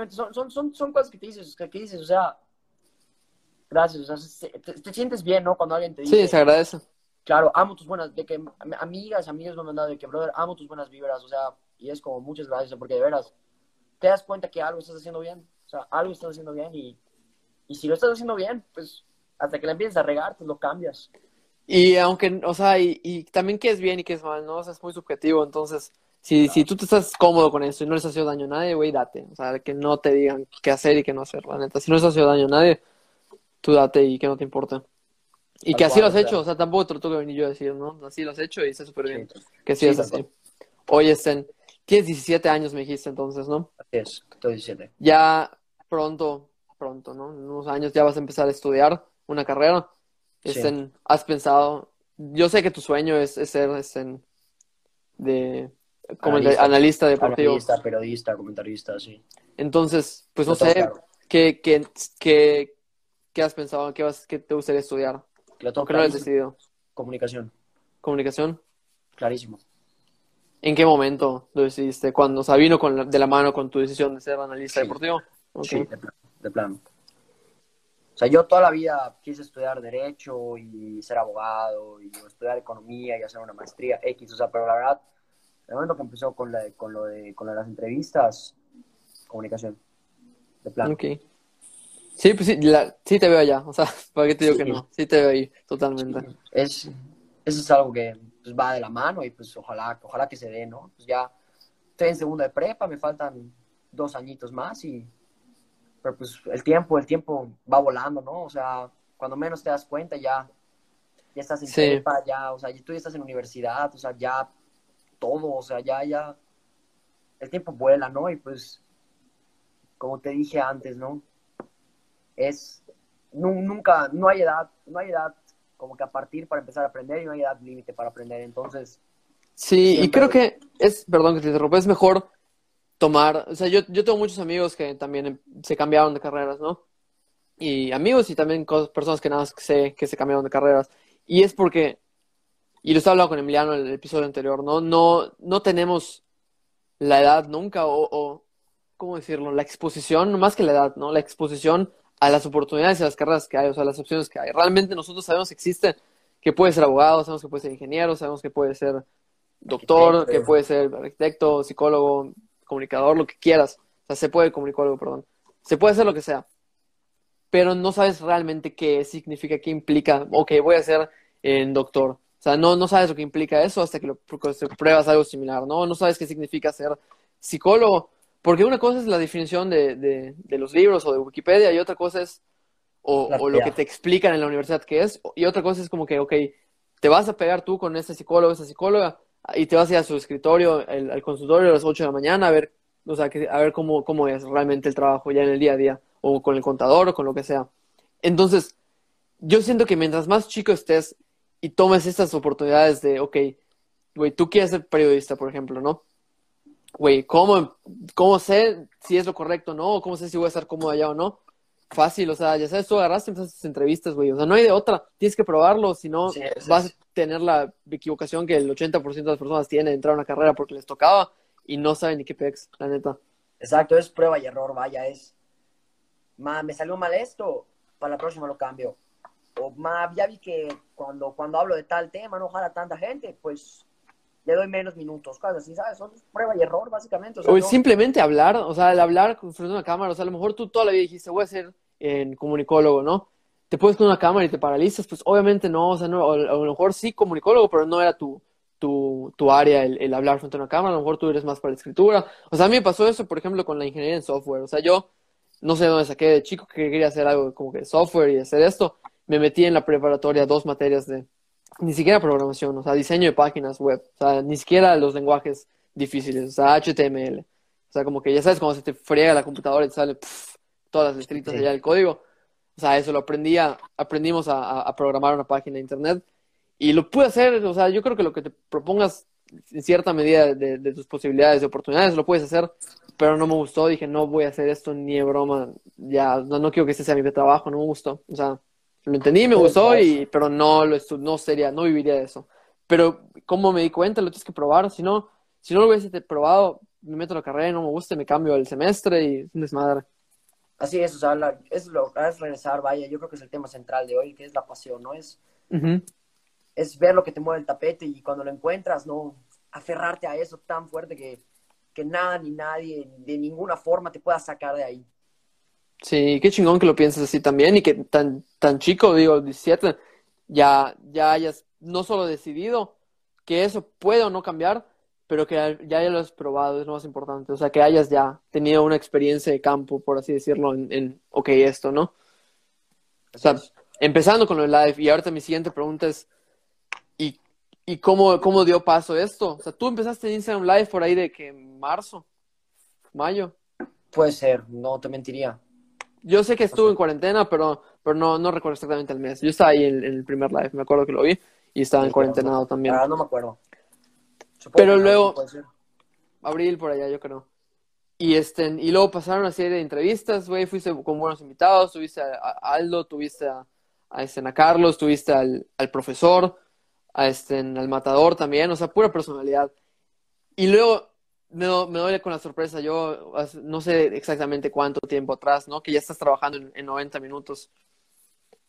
Son, son, son, son cosas que te dices, que, que dices, o sea, gracias, o sea, te, te, sientes bien, ¿no? Cuando alguien te dice. Sí, se agradece. Claro, amo tus buenas, de que amigas, amigos me han mandado de que, brother, amo tus buenas vibras, o sea, y es como muchas gracias, porque de veras, te das cuenta que algo estás haciendo bien, o sea, algo estás haciendo bien y, y si lo estás haciendo bien, pues hasta que la empieces a regar, pues lo cambias. Y aunque, o sea, y, y también que es bien y que es mal, ¿no? O sea, es muy subjetivo, entonces, si, claro. si tú te estás cómodo con eso y no les has hecho daño a nadie, güey, date. O sea, que no te digan qué hacer y qué no hacer, la neta. Si no les has hecho daño a nadie, tú date y que no te importe. Y que así lo has hecho, o sea, tampoco te lo tengo que venir yo a decir, ¿no? Así lo has hecho y está súper bien. Sí, que sí, sí es así. Oye, Sten, tienes 17 años, me dijiste entonces, ¿no? Así es, estoy 17. Ya pronto, pronto, ¿no? En unos años ya vas a empezar a estudiar una carrera. Estén, sí. ¿Has pensado? Yo sé que tu sueño es, es ser estén, de como analista, analista deportivo. Analista, periodista, comentarista, sí. Entonces, pues no, no sé, claro. ¿qué, qué, qué, qué has pensado? ¿Qué, vas, qué te gustaría estudiar? Lo ¿Por qué no lo has decidido? Comunicación. ¿Comunicación? Clarísimo. ¿En qué momento lo decidiste? ¿Cuándo? O sea, vino con la, de la mano con tu decisión de ser analista sí. deportivo. Okay. Sí, de, plan, de plano. O sea, yo toda la vida quise estudiar Derecho y ser abogado y estudiar Economía y hacer una maestría X. O sea, pero la verdad, el momento que empezó con, la, con, lo, de, con lo de las entrevistas, comunicación. De plano. Ok. Sí, pues sí, la, sí te veo allá. O sea, ¿para qué te digo sí. que no? Sí te veo ahí, totalmente. Sí. Es, eso es algo que pues, va de la mano y pues ojalá, ojalá que se dé, ¿no? Pues ya estoy en segunda de prepa, me faltan dos añitos más y pero pues el tiempo, el tiempo va volando, ¿no? O sea, cuando menos te das cuenta ya, ya estás en sí. prepa, ya, o sea, tú ya estás en universidad, o sea, ya todo, o sea, ya, ya, el tiempo vuela, ¿no? Y pues, como te dije antes, ¿no? Es, nunca, no hay edad, no hay edad como que a partir para empezar a aprender y no hay edad límite para aprender, entonces... Sí, siempre... y creo que es, perdón que te interrumpa, es mejor tomar, o sea, yo, yo tengo muchos amigos que también se cambiaron de carreras, ¿no? Y amigos y también cosas, personas que nada más sé que se cambiaron de carreras. Y es porque, y lo estaba hablando con Emiliano en el episodio anterior, ¿no? No, no tenemos la edad nunca o, o, ¿cómo decirlo? La exposición, más que la edad, ¿no? La exposición a las oportunidades y a las carreras que hay, o sea, las opciones que hay. Realmente nosotros sabemos que existe, que puede ser abogado, sabemos que puede ser ingeniero, sabemos que puede ser doctor, que puede ser arquitecto, psicólogo, comunicador, lo que quieras. O sea, se puede comunicar algo, perdón. Se puede hacer lo que sea. Pero no sabes realmente qué significa, qué implica, ok, voy a ser en doctor. O sea, no, no sabes lo que implica eso hasta que lo pruebas algo similar, ¿no? No sabes qué significa ser psicólogo. Porque una cosa es la definición de, de, de los libros o de Wikipedia y otra cosa es o, o, lo que te explican en la universidad que es. Y otra cosa es como que, ok, te vas a pegar tú con este psicólogo, esta psicóloga, y te vas a ir a su escritorio, el, al consultorio a las 8 de la mañana a ver, o sea, que, a ver cómo, cómo es realmente el trabajo ya en el día a día, o con el contador o con lo que sea. Entonces, yo siento que mientras más chico estés y tomes estas oportunidades de, ok, güey, tú quieres ser periodista, por ejemplo, ¿no? Güey, ¿cómo, ¿cómo sé si es lo correcto o no? ¿O cómo sé si voy a estar cómodo allá o no? Fácil, o sea, ya sabes, tú agarraste esas entrevistas, güey, o sea, no hay de otra, tienes que probarlo, si no sí, vas a tener la equivocación que el 80% de las personas tienen de entrar a una carrera porque les tocaba y no saben ni qué pex, la neta. Exacto, es prueba y error, vaya, es, ma, me salió mal esto, para la próxima lo cambio. O, ma, ya vi que cuando, cuando hablo de tal tema no jala tanta gente, pues le doy menos minutos, cosas así, ¿sabes? Son prueba y error, básicamente. O, sea, o no... simplemente hablar, o sea, el hablar frente a una cámara, o sea, a lo mejor tú toda la vida dijiste, voy a ser en comunicólogo, ¿no? Te pones con una cámara y te paralizas, pues obviamente no, o sea, no, a lo mejor sí comunicólogo, pero no era tu, tu, tu área el, el, hablar frente a una cámara, a lo mejor tú eres más para la escritura. O sea, a mí me pasó eso, por ejemplo, con la ingeniería en software, o sea, yo no sé dónde saqué de chico que quería hacer algo como que software y hacer esto, me metí en la preparatoria dos materias de ni siquiera programación, o sea, diseño de páginas web, o sea, ni siquiera los lenguajes difíciles, o sea, HTML. O sea, como que ya sabes cuando se te friega la computadora y te sale pff, todas las letritas sí. allá del código. O sea, eso lo aprendía, aprendimos a, a, programar una página de internet y lo pude hacer, o sea, yo creo que lo que te propongas en cierta medida de, de tus posibilidades, de oportunidades, lo puedes hacer, pero no me gustó, dije, no voy a hacer esto ni de broma, ya, no, no quiero que este sea mi trabajo, no me gustó, o sea, Lo entendí, me gustó, y, pero no, lo no sería, no viviría de eso. Pero como me di cuenta, lo tienes que probar, si no, si no lo hubiese probado, me meto a la carrera y no me gusta, me cambio el semestre y es un desmadre. Así es, o sea, es lo es regresar, vaya, yo creo que es el tema central de hoy, que es la pasión, ¿no? Es, es ver lo que te mueve el tapete y cuando lo encuentras, no aferrarte a eso tan fuerte que, que nada ni nadie de ninguna forma te pueda sacar de ahí. Sí, qué chingón que lo pienses así también y que tan, tan chico, digo, 17, ya, ya hayas no solo decidido que eso puede o no cambiar, pero que ya, ya lo has probado, es lo más importante. O sea, que hayas ya tenido una experiencia de campo, por así decirlo, en, en ok, esto, ¿no? O sea, empezando con lo live, y ahorita mi siguiente pregunta es, ¿y, y cómo, cómo dio paso esto? O sea, tú empezaste en Instagram Live por ahí de que marzo, mayo. Puede ser, no te mentiría. Yo sé que estuve en cuarentena, pero, pero no, no recuerdo exactamente el mes. Yo estaba ahí en, el primer live, me acuerdo que lo vi, y estaba en cuarentenado también. Ah, no me acuerdo. Pero luego, abril por allá, yo creo. Y, este, y luego pasaron una serie de entrevistas, güey, fuiste con buenos invitados, tuviste a, Aldo, tuviste a, a, este, a Carlos, tuviste al, al profesor, a este, al matador también, o sea, pura personalidad. Y luego me, me doy con la sorpresa, yo no sé exactamente cuánto tiempo atrás, ¿no? Que ya estás trabajando en, en 90 minutos.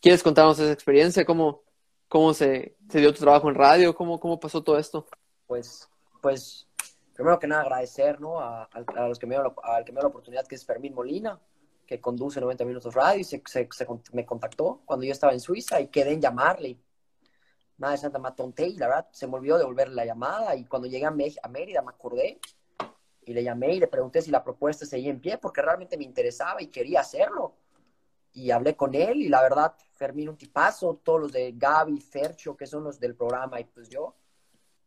¿Quieres contarnos esa experiencia? ¿Cómo, cómo se, se dio tu trabajo en radio? ¿Cómo, cómo pasó todo esto? pues, pues, primero que nada agradecer, ¿no? A, los que me dieron al que me dio la oportunidad, que es Fermín Molina, que conduce 90 Minutos Radio, y se, me contactó cuando yo estaba en Suiza y quedé en llamarle. Nada de Santa Matonte, y la verdad se me olvidó devolverle la llamada, y cuando llegué a, a Mérida me acordé, y le llamé y le pregunté si la propuesta seguía en pie, porque realmente me interesaba y quería hacerlo. Y hablé con él, y la verdad, Fermín un tipazo, todos los de Gaby, Fercho, que son los del programa, y pues yo,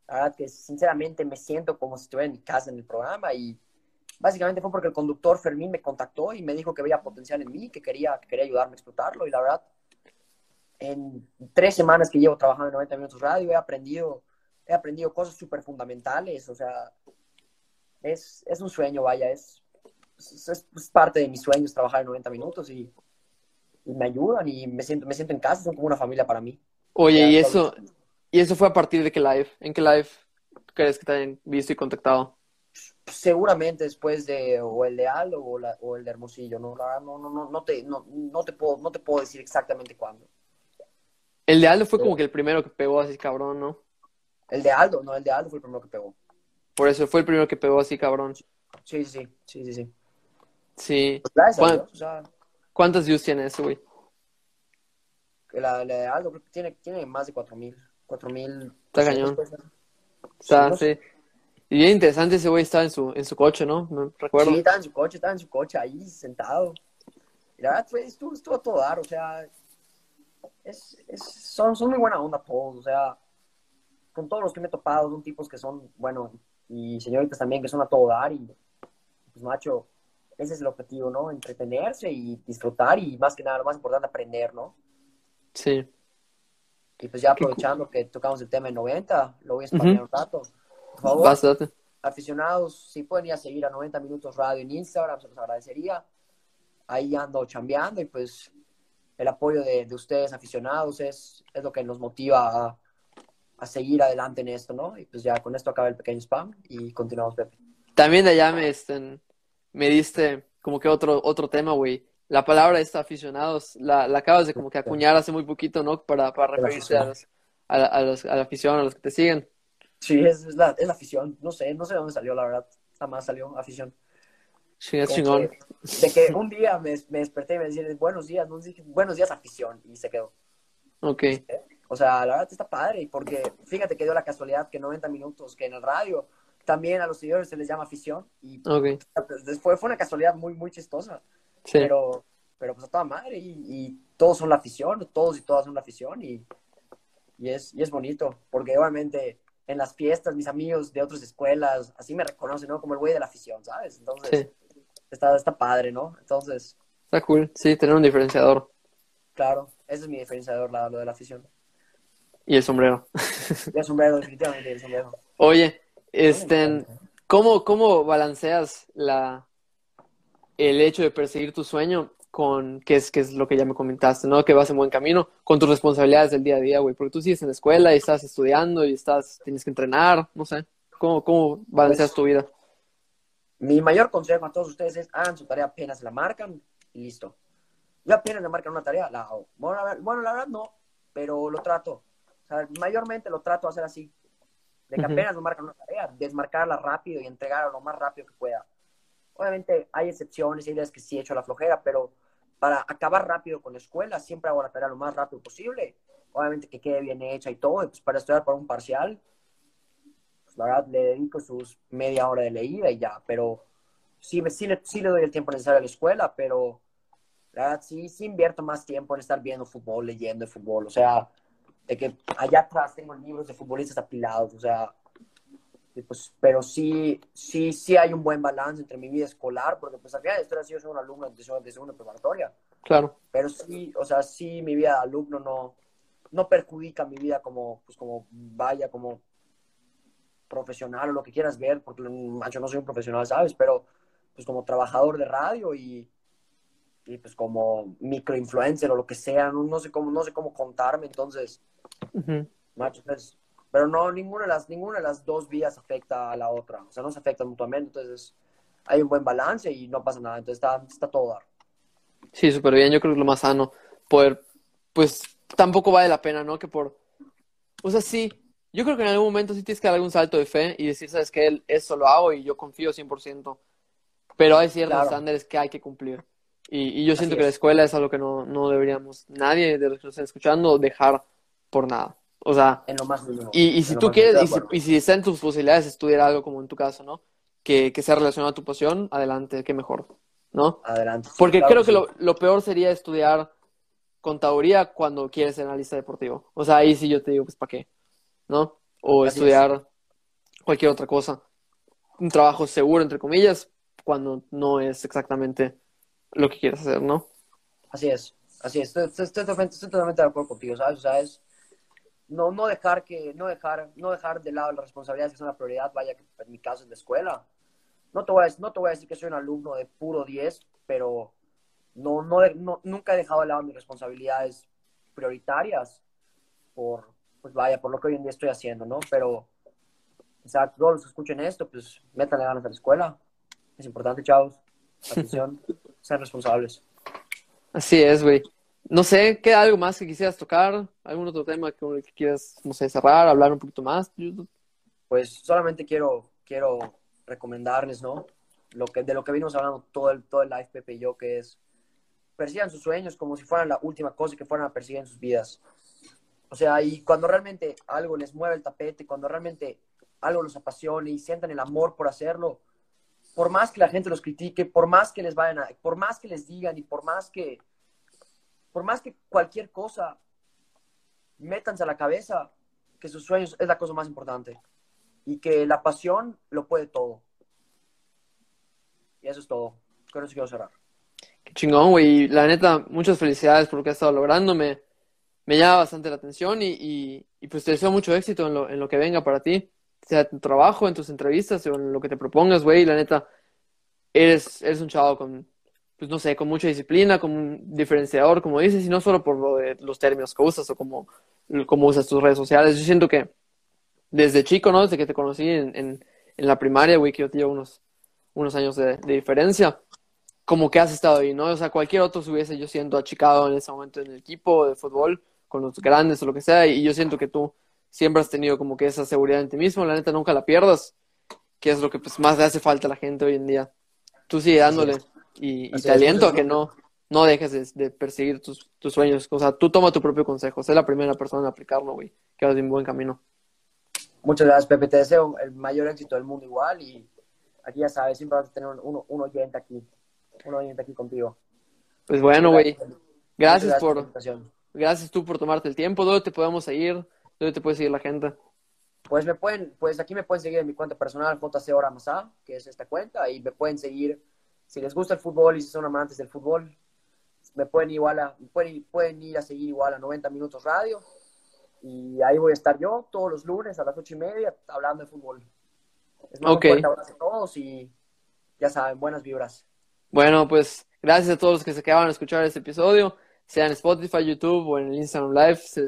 la verdad que sinceramente me siento como si estuviera en mi casa en el programa y básicamente fue porque el conductor Fermín me contactó y me dijo que veía potencial en mí, que quería, que quería ayudarme a explotarlo y la verdad, en tres semanas que llevo trabajando en 90 Minutos Radio he aprendido, he aprendido cosas súper fundamentales, o sea, es, es un sueño, vaya, es, es, parte de mis sueños trabajar en 90 minutos y, y, me ayudan y me siento, me siento en casa, son como una familia para mí. Oye, y eso, ¿Y eso fue a partir de qué live? ¿En qué live crees que te hayan visto y contactado? Seguramente después de o el de Aldo o, o el de Hermosillo, ¿no? no, no, no, no, te, no, no, te puedo, no te puedo decir exactamente cuándo. El de Aldo fue como que el primero que pegó así cabrón, ¿no? El de Aldo, no, el de Aldo fue el primero que pegó. Por eso fue el primero que pegó así cabrón. Sí, sí, sí, sí, sí. Sí. Pues ¿Cuántas views tiene ese, güey? La, la, de Aldo tiene, tiene más de 4000. 4000. Está cañón. Está, sí. Y bien interesante ese güey estaba en su, en su coche, ¿no? No recuerdo. Sí, estaba en su coche, estaba en su coche ahí sentado. Y la verdad fue, estuvo, estuvo a todo dar, o sea, es, es, son, son muy buena onda todos, o sea, con todos los que me he topado, son tipos que son, bueno, y señoritas también que son a todo dar, y pues macho, ese es el objetivo, ¿no? Entretenerse y disfrutar y más que nada, lo más importante, aprender, ¿no? Sí. Y pues ya aprovechando que tocamos el tema en 90, lo voy a expandir un rato. Por favor, aficionados, si pueden ir a seguir a 90 Minutos Radio en Instagram, se los agradecería. Ahí ando chambeando y pues el apoyo de, de ustedes, aficionados, es, es lo que nos motiva a, a, seguir adelante en esto, ¿no? Y pues ya con esto acaba el pequeño spam y continuamos, Pepe. También allá me, este, me diste como que otro, otro tema, güey la palabra esta aficionados, la, la, acabas de como que acuñar hace muy poquito, ¿no? Para, para referirse a, los, a, los, a, la afición, a los que te siguen. Sí, es, es, la, es la afición. No sé, no sé de dónde salió, la verdad. Nada más salió afición. Sí, es chingón. de que un día me, me, desperté y me decían, buenos días, no dije, buenos días, afición, y se quedó. Ok. O sea, la verdad está padre, porque fíjate que dio la casualidad que 90 minutos, que en el radio también a los seguidores se les llama afición, y okay. después fue una casualidad muy, muy chistosa. Pero, pero pues a toda madre y, todos son la afición, todos y todas son la afición y, y, es, y es bonito, porque obviamente en las fiestas mis amigos de otras escuelas así me reconocen, ¿no? Como el güey de la afición, ¿sabes? Entonces, está, está padre, ¿no? Entonces... Está cool, sí, tener un diferenciador. Claro, ese es mi diferenciador, lo de la afición. Y el sombrero. Y el sombrero, definitivamente, el sombrero. Oye, este, ¿cómo, cómo balanceas la, el hecho de perseguir tu sueño con, que es, que es lo que ya me comentaste, ¿no? Que vas en buen camino, con tus responsabilidades del día a día, güey, porque tú sigues en la escuela y estás estudiando y estás, tienes que entrenar, no sé, ¿cómo, cómo balanceas tu vida? Mi mayor consejo a todos ustedes es, hagan su tarea apenas la marcan y listo. Yo apenas me marcan una tarea, la hago. Bueno, la, bueno, la verdad no, pero lo trato. Sea, mayormente lo trato de hacer así. De que apenas me marcan una tarea, desmarcarla rápido y entregarla lo más rápido que pueda. Obviamente hay excepciones, hay días que sí he hecho la flojera, pero para acabar rápido con la escuela, siempre hago la tarea lo más rápido posible. Obviamente que quede bien hecha y todo. Y pues para estudiar para un parcial, pues la verdad le dedico sus media hora de leída y ya. Pero sí, sí, le, sí le doy el tiempo necesario a la escuela, pero la verdad sí, sí invierto más tiempo en estar viendo fútbol, leyendo de fútbol. O sea, de que allá atrás tengo libros de futbolistas apilados. O sea, pues, pero sí, sí, sí hay un buen balance entre mi vida escolar, porque pues al final de historia sí yo soy un alumno de, de segunda preparatoria. Claro. Pero sí, o sea, sí mi vida de alumno no, no perjudica mi vida como, pues como vaya, como profesional o lo que quieras ver, porque yo no soy un profesional, ¿sabes? Pero pues como trabajador de radio y, y pues como microinfluencer o lo que sea, no, no, sé cómo, no sé cómo contarme, entonces, macho, pues pero no, ninguna de, las, ninguna de las dos vías afecta a la otra. O sea, no se afectan mutuamente. Entonces, hay un buen balance y no pasa nada. Entonces, está, está todo dar. Sí, súper bien. Yo creo que es lo más sano. Poder, pues, tampoco vale la pena, ¿no? Que por... O sea, sí. Yo creo que en algún momento sí tienes que dar algún salto de fe y decir, ¿sabes qué? Eso lo hago y yo confío 100%. Pero hay ciertos estándares que hay que cumplir. Y, y yo siento que la escuela es algo que no, no deberíamos, nadie de los que nos están escuchando, dejar por nada. O sea, en lo más y, y si tú quieres, y si, y si, está en tus posibilidades estudiar algo como en tu caso, ¿no? Que, que sea relacionado a tu pasión, adelante, qué mejor, ¿no? Adelante. Porque creo que, lo, lo, peor sería estudiar contaduría cuando quieres ser analista deportivo. O sea, ahí sí yo te digo, pues, ¿para qué? ¿No? O estudiar cualquier otra cosa. Un trabajo seguro, entre comillas, cuando no es exactamente lo que quieres hacer, ¿no? Así es, así es. Estoy, estoy, estoy, estoy totalmente de acuerdo contigo, ¿sabes? O sea, es no, no dejar que, no dejar, no dejar de lado las responsabilidades que son la prioridad, vaya que en mi caso es la escuela. No te voy a, no te voy a decir que soy un alumno de puro 10, pero no, no, nunca he dejado de lado mis responsabilidades prioritarias por, pues vaya, por lo que hoy en día estoy haciendo, ¿no? Pero, o sea, todos los que escuchen esto, pues métanle ganas a la escuela. Es importante, chavos. Atención, sean responsables. Así es, güey. No sé, ¿queda algo más que quisieras tocar? ¿Algún otro tema que, quieras, no sé, cerrar, hablar un poquito más? Pues solamente quiero, quiero recomendarles, ¿no? Lo que, de lo que venimos hablando todo el, todo el live, Pepe y yo, que es persigan sus sueños como si fueran la última cosa que fueran a perseguir en sus vidas. O sea, y cuando realmente algo les mueve el tapete, cuando realmente algo los apasione y sientan el amor por hacerlo, por más que la gente los critique, por más que les vayan a, por más que les digan y por más que por más que cualquier cosa, métanse a la cabeza que sus sueños es la cosa más importante y que la pasión lo puede todo. Y eso es todo. Con eso quiero cerrar. Qué chingón, güey. La neta, muchas felicidades por lo que has estado logrando. Me, me llama bastante la atención y, y, pues te deseo mucho éxito en lo, en lo que venga para ti. Sea tu trabajo, en tus entrevistas o en lo que te propongas, güey. La neta, eres, eres un chavo con, pues no sé, con mucha disciplina, como un diferenciador, como dices, y no solo por lo de los términos que usas o como, como usas tus redes sociales. Yo siento que desde chico, ¿no? Desde que te conocí en, en, la primaria, güey, que yo tengo unos, unos años de, diferencia, como que has estado ahí, ¿no? O sea, cualquier otro se hubiese yo siento achicado en ese momento en el equipo de fútbol, con los grandes o lo que sea, y yo siento que tú siempre has tenido como que esa seguridad en ti mismo, la neta nunca la pierdas, que es lo que pues más le hace falta a la gente hoy en día. Tú sigue dándole. Y, te aliento a que no, no dejes de, perseguir tus, tus, sueños. O sea, tú toma tu propio consejo. Sé la primera persona en aplicarlo, güey. Que vas en buen camino. Muchas gracias, Pepe. Te deseo el mayor éxito del mundo igual. Y aquí ya sabes, siempre vas a tener un, un oyente aquí. Un oyente aquí contigo. Pues bueno, güey. Gracias, por... Gracias tú por tomarte el tiempo. ¿Dónde te podemos seguir? ¿Dónde te puede seguir la gente? Pues me pueden, pues aquí me pueden seguir en mi cuenta personal, JC Oramasa, que es esta cuenta, y me pueden seguir si les gusta el fútbol y si son amantes del fútbol, me pueden, igual a, pueden, pueden ir a seguir igual a 90 Minutos Radio. Y ahí voy a estar yo todos los lunes a las ocho y media hablando de fútbol. Un fuerte abrazo a todos y ya saben, buenas vibras. Bueno, pues Gracias a todos los que se quedaban a escuchar este episodio, sea en Spotify, YouTube o en el Instagram Live, se,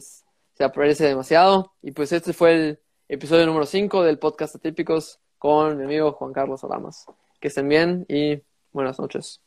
se aprecia demasiado. Y pues este fue el episodio número 5 del podcast Atípicos con mi amigo Juan Carlos Olamas. Que estén bien y buenas noches.